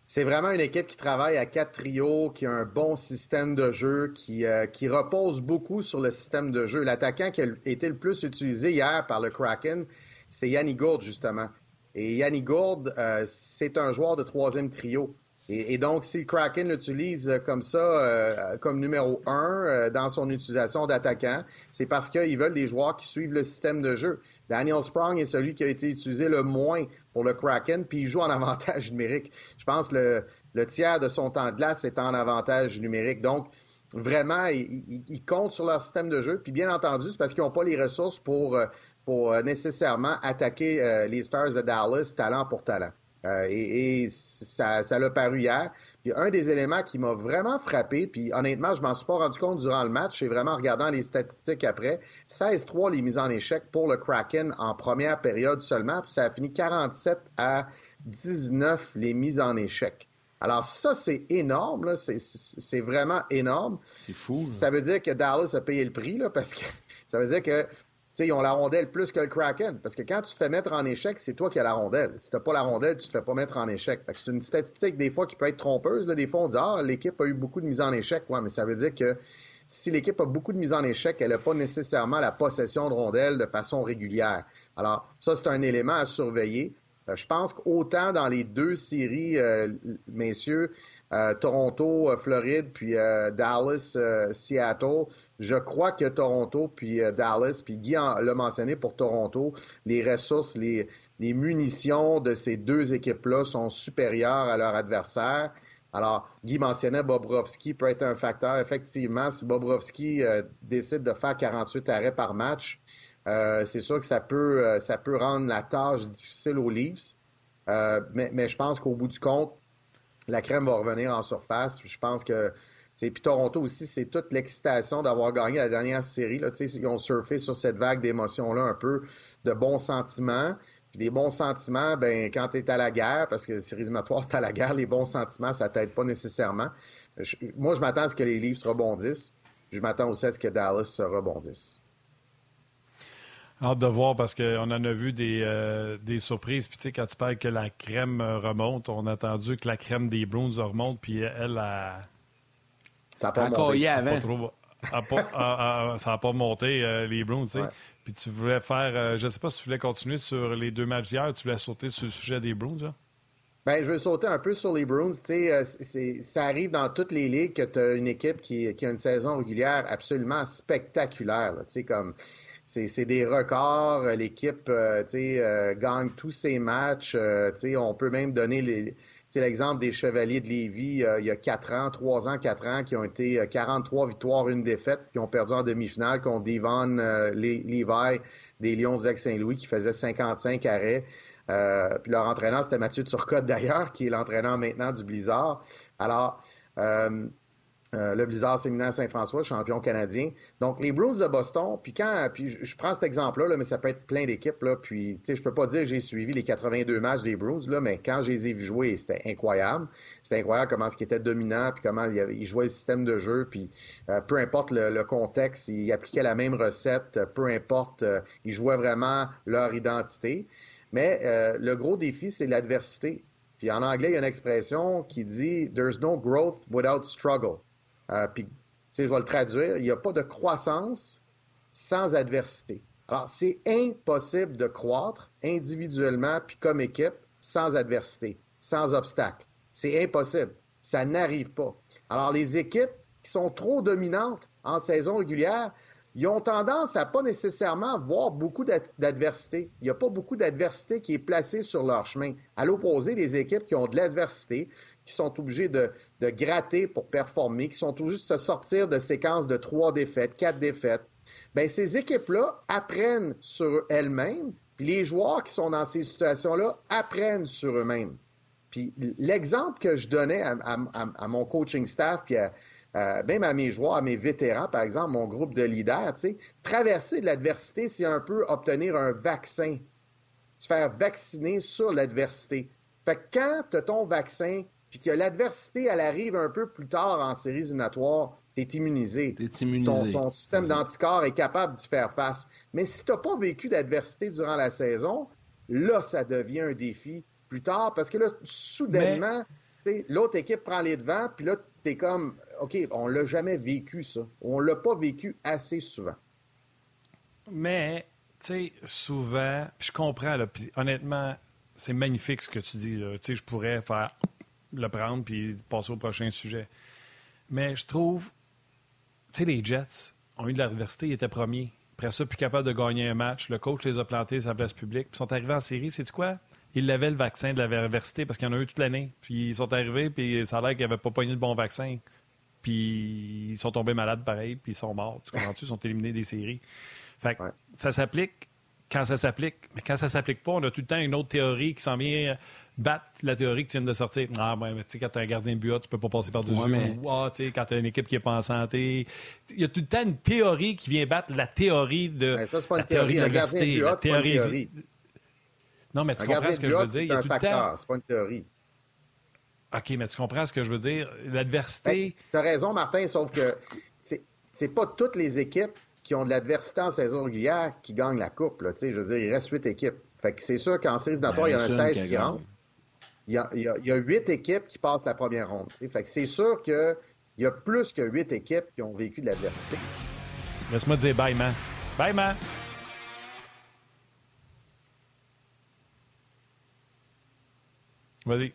C'est vraiment une équipe qui travaille à quatre trios, qui a un bon système de jeu, qui, qui repose beaucoup sur le système de jeu. L'attaquant qui a été le plus utilisé hier par le Kraken, c'est Yanni Gourde, justement. Et Yanni Gourde, euh, c'est un joueur de troisième trio. Et, donc, si Kraken l'utilise comme ça, euh, comme numéro un euh, dans son utilisation d'attaquant, c'est parce qu'ils veulent des joueurs qui suivent le système de jeu. Daniel Sprong est celui qui a été utilisé le moins pour le Kraken, puis il joue en avantage numérique. Je pense que le, le tiers de son temps de glace est en avantage numérique. Donc, vraiment, ils, ils comptent sur leur système de jeu. Puis bien entendu, c'est parce qu'ils n'ont pas les ressources pour pour euh, nécessairement attaquer euh, les Stars de Dallas talent pour talent. Euh, et, et, ça, ça l'a paru hier. Puis un des éléments qui m'a vraiment frappé, puis honnêtement, je m'en suis pas rendu compte durant le match, c'est vraiment en regardant les statistiques après, 16-3 les mises en échec pour le Kraken en première période seulement, puis ça a fini 47 à 19 les mises en échec. Alors ça, c'est énorme, là. C'est, vraiment énorme. C'est fou. Ça veut dire que Dallas a payé le prix, là, parce que ça veut dire que sais, ils ont la rondelle plus que le Kraken. Parce que quand tu te fais mettre en échec, c'est toi qui as la rondelle. Si t'as pas la rondelle, tu te fais pas mettre en échec. c'est une statistique des fois qui peut être trompeuse. Là. Des fois, on dit Ah, l'équipe a eu beaucoup de mise en échec. Ouais, mais ça veut dire que si l'équipe a beaucoup de mise en échec, elle n'a pas nécessairement la possession de rondelle de façon régulière. Alors, ça, c'est un élément à surveiller. Euh, je pense qu'autant dans les deux séries, euh, messieurs, euh, Toronto, Floride, puis Dallas, Seattle, je crois que Toronto, puis Dallas, puis Guy l'a mentionné pour Toronto, les ressources, les, les munitions de ces deux équipes-là sont supérieures à leur adversaire. Alors, Guy mentionnait Bobrovski peut être un facteur. Effectivement, si Bobrovski euh, décide de faire 48 arrêts par match, euh, c'est sûr que ça peut, euh, ça peut rendre la tâche difficile aux Leafs. mais, mais, je pense qu'au bout du compte, la crème va revenir en surface. Je pense que puis Toronto aussi, c'est toute l'excitation d'avoir gagné la dernière série. Là, ils ont surfé sur cette vague d'émotions-là un peu, de bons sentiments. Puis les bons sentiments, ben quand tu es à la guerre, parce que séries éliminatoires, c'est à la guerre, les bons sentiments, ça t'aide pas nécessairement. Moi, je m'attends à ce que les Leafs rebondissent. Je m'attends aussi à ce que Dallas se rebondisse. Hâte de voir parce qu'on en a vu des, euh, des surprises. Puis tu sais, quand tu parles que la crème remonte, on a attendu que la crème des Bruins remonte, puis elle a. Ça a pas avant. Trop... ça n'a pas monté, euh, les Browns, tu sais. Puis tu voulais faire, je ne sais pas si tu voulais continuer sur les deux matchs d'hier, tu voulais sauter sur le sujet des Browns, là? Ben, je veux sauter un peu sur les Bruins. Euh, ça arrive dans toutes les ligues que tu as une équipe qui, a une saison régulière absolument spectaculaire. comme c'est des records. L'équipe euh, euh, gagne tous ses matchs. on peut même donner l'exemple des Chevaliers de Lévis il y a quatre ans, trois ans, quatre ans, qui ont été 43 victoires, une défaite, qui ont perdu en demi-finale contre Devon Levi des Lions du Saint-Louis qui faisait 55 arrêts. Euh, puis leur entraîneur, c'était Mathieu Turcotte d'ailleurs, qui est l'entraîneur maintenant du Blizzard. Alors, euh, euh, le Blizzard Séminaire Saint-François, champion canadien. Donc, les Bruins de Boston, puis quand, puis je, prends cet exemple-là, mais ça peut être plein d'équipes, puis, tu sais, je peux pas dire que j'ai suivi les 82 matchs des Bruins, là, mais quand je les ai vus jouer, c'était incroyable. C'était incroyable comment ce qui était dominant, puis comment ils jouaient le système de jeu, puis peu importe le, contexte, ils appliquaient la même recette, peu importe, ils jouaient vraiment leur identité. Mais euh, le gros défi, c'est l'adversité. Puis en anglais, il y a une expression qui dit There's no growth without struggle. Euh, puis, je vais le traduire. Il n'y a pas de croissance sans adversité. Alors, c'est impossible de croître individuellement puis comme équipe sans adversité, sans obstacle. C'est impossible. Ça n'arrive pas. Alors, les équipes qui sont trop dominantes en saison régulière, ils ont tendance à pas nécessairement voir beaucoup d'adversité. Il n'y a pas beaucoup d'adversité qui est placée sur leur chemin. À l'opposé des équipes qui ont de l'adversité, qui sont obligées de, gratter pour performer, qui sont obligées de se sortir de séquences de trois défaites, quatre défaites. Bien, ces équipes-là apprennent sur elles-mêmes, puis les joueurs qui sont dans ces situations-là apprennent sur eux-mêmes. Puis l'exemple que je donnais à, à mon coaching staff, puis même à mes joueurs, à mes vétérans, par exemple, mon groupe de leaders, traverser de l'adversité, c'est un peu obtenir un vaccin, se faire vacciner sur l'adversité. Fait que quand tu as ton vaccin, puis que l'adversité, elle arrive un peu plus tard en séries éliminatoires, tu es immunisé. immunisé. Ton, système d'anticorps est capable d'y faire face. Mais si tu n'as pas vécu d'adversité durant la saison, là, ça devient un défi plus tard, parce que là, soudainement, l'autre équipe prend les devants, puis là, tu es comme OK, on l'a jamais vécu, ça. On l'a pas vécu assez souvent. Mais, tu sais, souvent, je comprends, là, honnêtement, c'est magnifique ce que tu dis. Tu sais, je pourrais faire le prendre puis passer au prochain sujet. Mais je trouve, tu sais, les Jets ont eu de l'adversité, ils étaient premiers. Après ça, plus capables de gagner un match. Le coach les a plantés sa place publique. Puis ils sont arrivés en série. C'est quoi? Ils avaient le vaccin de la l'adversité parce qu'il y en a eu toute l'année. Puis ils sont arrivés, puis ça a l'air qu'ils n'avaient pas pogné le bon vaccin puis ils sont tombés malades pareil, puis ils sont morts. Tu comprends Ils sont éliminés des séries. Fait que ça s'applique quand ça s'applique. Mais quand ça s'applique pas, on a tout le temps une autre théorie qui s'en vient battre la théorie que tu viens de sortir. Ah, ouais, mais tu sais, quand tu as un gardien de but, tu peux pas passer par-dessus. Ouais, mais... ah, tu sais, quand tu as une équipe qui est pas en santé. Il y a tout le temps une théorie qui vient battre la théorie de. Mais ça, c'est pas une théorie. de. La théorie. Non, mais tu comprends ce que je veux dire? C'est un facteur, c'est pas une théorie. OK, mais tu comprends ce que je veux dire? L'adversité. Ben, tu as raison, Martin, sauf que c'est pas toutes les équipes qui ont de l'adversité en saison régulière qui gagnent la coupe. Là, je veux dire, il reste huit équipes. Fait que c'est sûr qu'en séries ben, il y en a 16 qui rentrent. Il y, a, il, y a, huit équipes qui passent la première ronde. Fait que c'est sûr qu'il y a plus que huit équipes qui ont vécu de l'adversité. Laisse-moi dire bye, man. Bye, man. Vas-y.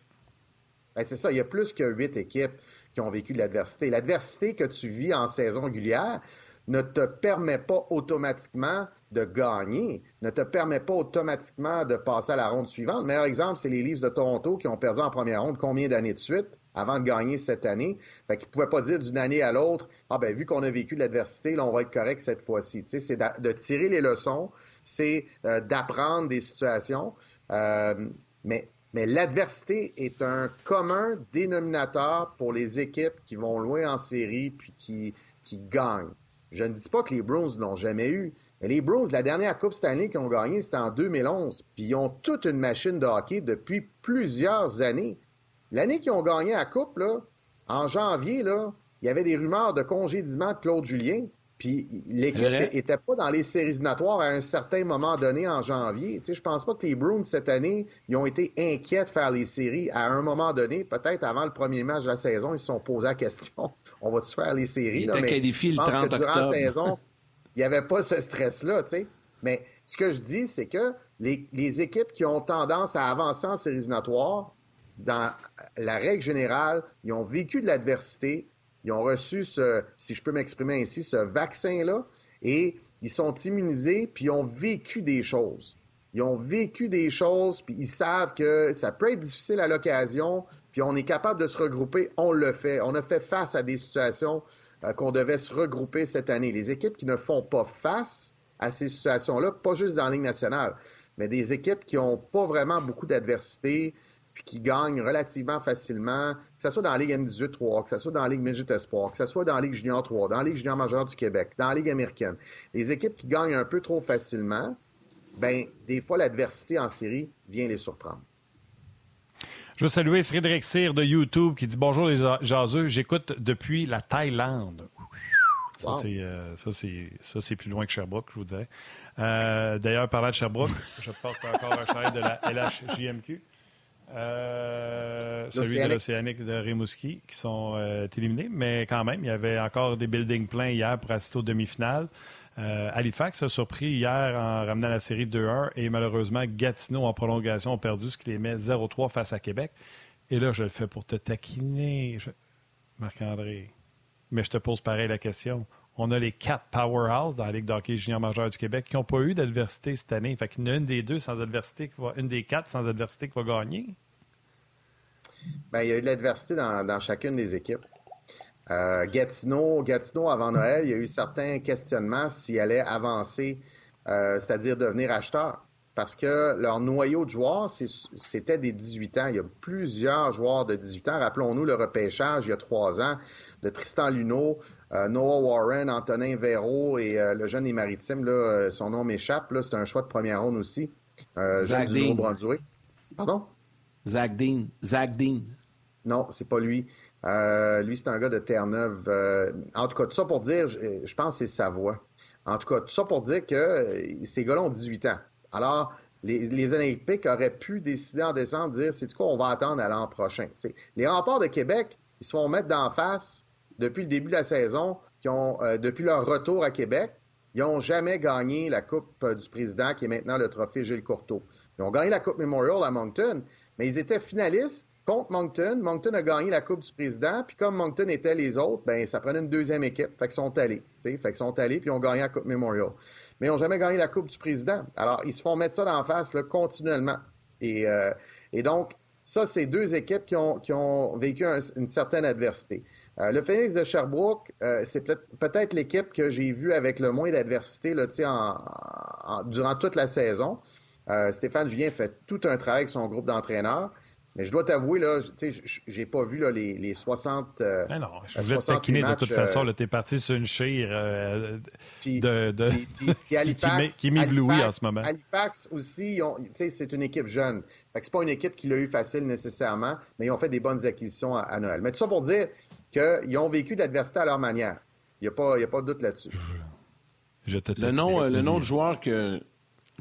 Ben, c'est ça, il y a plus que huit équipes qui ont vécu de l'adversité. L'adversité que tu vis en saison régulière ne te permet pas automatiquement de gagner, ne te permet pas automatiquement de passer à la ronde suivante. Le meilleur exemple, c'est les Leafs de Toronto qui ont perdu en première ronde combien d'années de suite avant de gagner cette année? Fait qu'ils ne pouvaient pas dire d'une année à l'autre, ah ben vu qu'on a vécu l'adversité, là, on va être correct cette fois-ci. Tu sais, c'est de, tirer les leçons, c'est euh, d'apprendre des situations. Euh, mais mais l'adversité est un commun dénominateur pour les équipes qui vont loin en série puis qui, qui gagnent. Je ne dis pas que les Bruins l'ont jamais eu, mais les Bruins, la dernière Coupe Stanley qu'ils ont gagnée, c'était en 2011. Puis ils ont toute une machine de hockey depuis plusieurs années. L'année qu'ils ont gagné la Coupe, là, en janvier, là, il y avait des rumeurs de congédiement de Claude Julien. Puis l'équipe n'était pas dans les séries éliminatoires à un certain moment donné en janvier. Tu sais, je pense pas que les Bruins cette année, ils ont été inquiets de faire les séries à un moment donné. Peut-être avant le premier match de la saison, ils se sont posé la question on va-tu faire les séries? Il était qualifié le 30 octobre. Durant la saison, il n'y avait pas ce stress-là. Tu sais. Mais ce que je dis, c'est que les, les, équipes qui ont tendance à avancer en séries éliminatoires, dans la règle générale, ils ont vécu de l'adversité, ils ont reçu ce, si je peux m'exprimer ainsi, ce vaccin-là, et ils sont immunisés, puis ils ont vécu des choses. Ils ont vécu des choses, puis ils savent que ça peut être difficile à l'occasion, puis on est capable de se regrouper, on le fait. On a fait face à des situations qu'on devait se regrouper cette année. Les équipes qui ne font pas face à ces situations-là, pas juste dans la Ligue nationale, mais des équipes qui n'ont pas vraiment beaucoup d'adversité, puis qui gagnent relativement facilement, que ce soit dans la Ligue M18-3, que ce soit dans la Ligue Midget Espoir, que ce soit dans la Ligue Junior 3, dans la Ligue Junior Majeure du Québec, dans la Ligue américaine. Les équipes qui gagnent un peu trop facilement, ben des fois, l'adversité en série vient les surprendre. Je veux saluer Frédéric Cyr de YouTube qui dit Bonjour les jaseux, j'écoute depuis la Thaïlande. Euh, ça, c'est plus loin que Sherbrooke, je vous dirais. Euh, d'ailleurs, parlant de Sherbrooke, je porte encore un chandail de la LHJMQ. Euh, celui de l'Océanique de Rimouski qui sont euh, éliminés, mais quand même, il y avait encore des buildings pleins hier pour assister aux demi-finales. Euh, Halifax a surpris hier en ramenant la série 2-1 et malheureusement, Gatineau en prolongation ont perdu, ce qui les met 0-3 face à Québec. Et là, je le fais pour te taquiner, Marc-André. Mais je te pose pareil la question. On a les quatre powerhouses dans la Ligue d'hockey junior majeur du Québec qui n'ont pas eu d'adversité cette année. Fait qu'il y en a une des deux sans adversité, qui va, une des quatre sans adversité qui va gagner. Bien, il y a eu de l'adversité dans, chacune des équipes. Euh, Gatineau, Gatineau, avant Noël, il y a eu certains questionnements s'ils allaient avancer, euh, c'est-à-dire devenir acheteur. Parce que leur noyau de joueurs, c'était des 18 ans. Il y a plusieurs joueurs de 18 ans. Rappelons-nous le repêchage il y a trois ans de Tristan Luneau, euh, Noah Warren, Antonin Véro et le jeune des maritimes, là, son nom m'échappe, c'est un choix de première ronde aussi. Zach Dean. Pardon? Zach Dean. Zach Dean. Non, c'est pas lui. Lui, c'est un gars de Terre-Neuve. en tout cas, tout ça pour dire, je, pense que c'est sa voix. En tout cas, tout ça pour dire que ces gars-là ont 18 ans. Alors, les, Olympiques auraient pu décider en décembre dire, c'est quoi, on va attendre à l'an prochain. les remparts de Québec, ils se font mettre d'en face depuis le début de la saison, qui ont, euh, depuis leur retour à Québec, ils n'ont jamais gagné la Coupe euh, du Président, qui est maintenant le trophée Gilles Courteau. Ils ont gagné la Coupe Memorial à Moncton, mais ils étaient finalistes contre Moncton. Moncton a gagné la Coupe du Président, puis comme Moncton était les autres, ben ça prenait une deuxième équipe. Fait qu'ils sont allés. Fait qu'ils sont allés, puis ont gagné la Coupe Memorial. Mais ils n'ont jamais gagné la Coupe du Président. Alors, ils se font mettre ça d'en face là, continuellement. Et, euh, et donc, ça, c'est deux équipes qui ont, qui ont vécu une certaine adversité. Euh, le Phoenix de Sherbrooke, euh, c'est peut-être l'équipe que j'ai vue avec le moins d'adversité durant toute la saison. Stéphane Julien fait tout un travail avec son groupe d'entraîneurs. Mais je dois t'avouer, là, tu sais, j'ai pas vu là, les, les 60. Mais non, je voulais te taquiner de toute façon. Tu es parti sur une chire de, de... qui m'éblouit en ce moment. Halifax aussi, c'est une équipe jeune. C'est pas une équipe qui l'a eu facile nécessairement, mais ils ont fait des bonnes acquisitions à, à Noël. Mais tout ça pour dire, qu'ils ont vécu de l'adversité à leur manière. Il n'y a, pas, a pas de doute là-dessus. le nom, le nom de joueur que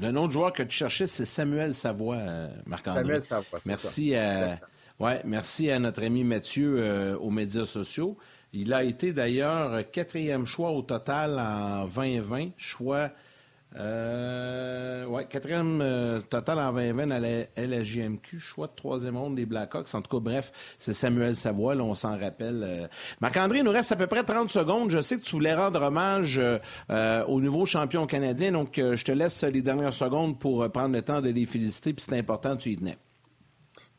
le nom de joueur que tu cherchais, c'est Samuel Savoie, euh, Marc-André. Samuel Savoie, merci ça. À, ouais, merci à notre ami Mathieu euh, aux médias sociaux. Il a été d'ailleurs quatrième choix au total en 2020, choix euh, oui, quatrième euh, total en 2020 à la LGMQ, choix de troisième ronde des Blackhawks. En tout cas, bref, c'est Samuel Savoie, on s'en rappelle. Euh. Marc-André, il nous reste à peu près 30 secondes. Je sais que tu voulais rendre hommage euh, au nouveau champion canadien, donc je te laisse les dernières secondes pour prendre le temps de les féliciter, puis c'est important, tu y tenais.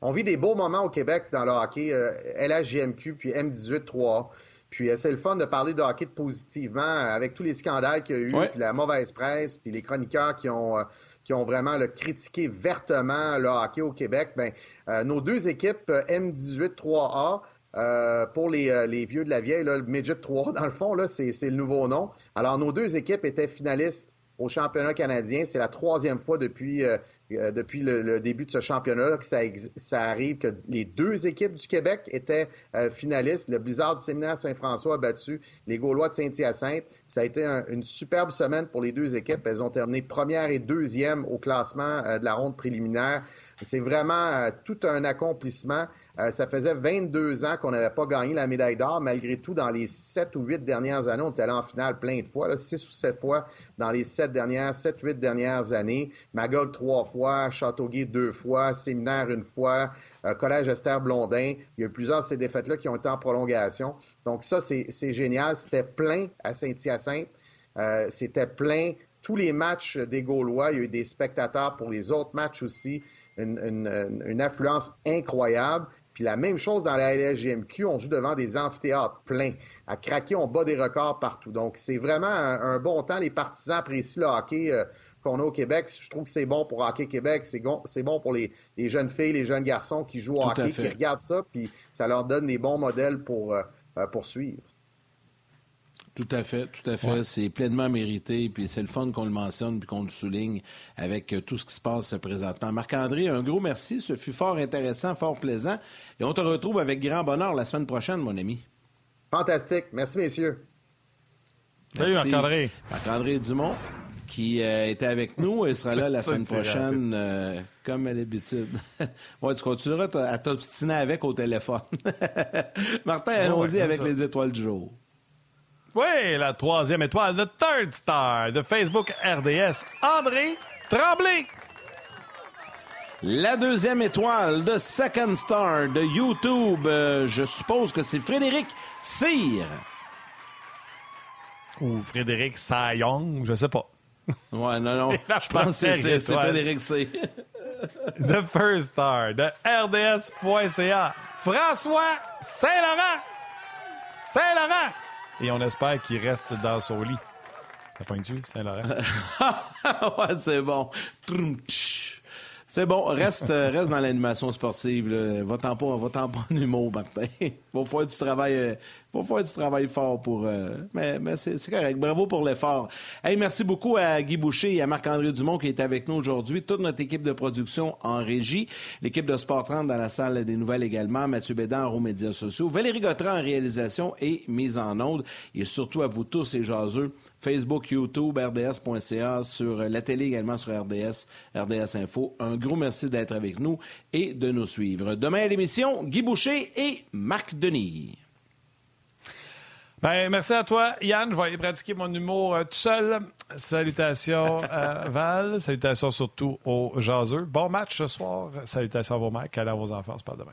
On vit des beaux moments au Québec dans le hockey, LHJMQ, puis M18-3. Puis euh, c'est le fun de parler de hockey positivement avec tous les scandales qu'il y a eu, puis la mauvaise presse, puis les chroniqueurs qui ont euh, qui ont vraiment critiqué vertement le hockey au Québec. Ben, euh, nos deux équipes M18 3A pour les, vieux de la vieille, le Midget 3, dans le fond, là, c'est, le nouveau nom. Alors, nos deux équipes étaient finalistes au championnat canadien. C'est la troisième fois depuis euh, depuis le, début de ce championnat que ça, arrive que les deux équipes du Québec étaient euh, finalistes. Le Blizzard du Séminaire Saint-François a battu les Gaulois de Saint-Hyacinthe. Ça a été une superbe semaine pour les deux équipes. Elles ont terminé première et deuxième au classement de la ronde préliminaire. C'est vraiment tout un accomplissement. Euh, ça faisait 22 ans qu'on n'avait pas gagné la médaille d'or. Malgré tout, dans les 7 ou 8 dernières années, on était allé en finale plein de fois, 6 ou 7 fois dans les 7 dernières, 7, 8 dernières années. Magog trois fois, Châteauguay deux fois, Séminaire une fois, euh, Collège Esther Blondin. Il y a eu plusieurs de ces défaites-là qui ont été en prolongation. Donc ça, c'est génial. C'était plein à Saint-Hyacinthe. Euh, c'était plein tous les matchs des Gaulois. Il y a eu des spectateurs pour les autres matchs aussi. Une, une affluence incroyable. Puis la même chose dans la LSGMQ, on joue devant des amphithéâtres pleins. À craquer, on bat des records partout. Donc, c'est vraiment un, bon temps. Les partisans apprécient le hockey euh, qu'on a au Québec. Je trouve que c'est bon pour Hockey Québec. C'est bon, pour les, jeunes filles, les jeunes garçons qui jouent au hockey, qui regardent ça, puis ça leur donne des bons modèles pour, euh, euh, pour suivre. Tout à fait, tout à fait. C'est pleinement mérité. Puis c'est le fun qu'on le mentionne puis qu'on le souligne avec euh, tout ce qui se passe présentement. Marc-André, un gros merci. Ce fut fort intéressant, fort plaisant. Et on te retrouve avec grand bonheur la semaine prochaine, mon ami. Fantastique. Merci, messieurs. Salut, Marc-André. Marc-André Dumont, qui euh, était avec nous et sera là la semaine prochaine, euh, comme à l'habitude. ouais, tu continueras à t'obstiner avec au téléphone. Martin, allons-y avec les étoiles du jour. Oui, la troisième étoile, the third star de Facebook RDS, André Tremblay. La deuxième étoile de Second Star de YouTube, euh, je suppose que c'est Frédéric Cyr. Ou Frédéric Sayong, je sais pas. Ouais, non, non. je pense que c'est Frédéric Cyr. the First Star de RDS.ca, François Saint-Laurent. Saint-Laurent. Et on espère qu'il reste dans son lit. Pas une Saint-Laurent? ouais, c'est bon. C'est bon, reste, euh, reste dans l'animation sportive. Va-t'en pas, va pas en humour, Martin. Va faire du travail, euh, va faire du travail fort pour. Euh, mais mais c'est correct. Bravo pour l'effort. Hey, merci beaucoup à Guy Boucher et à Marc-André Dumont qui est avec nous aujourd'hui. Toute notre équipe de production en régie, l'équipe de Sport 30 dans la salle des nouvelles également, Mathieu Bédard aux médias sociaux, Valérie Gautran en réalisation et mise en onde. Et surtout à vous tous et jaseux Facebook, YouTube, RDS.ca, sur la télé également sur RDS, RDS Info. Un gros merci d'être avec nous et de nous suivre. Demain à l'émission, Guy Boucher et Marc Denis. Ben, merci à toi, Yann. Je vais aller pratiquer mon humour euh, tout seul. Salutations à Val. Salutations surtout aux jaseux. Bon match ce soir. Salutations à vos mères. Câlins à vos enfants. On se parle demain.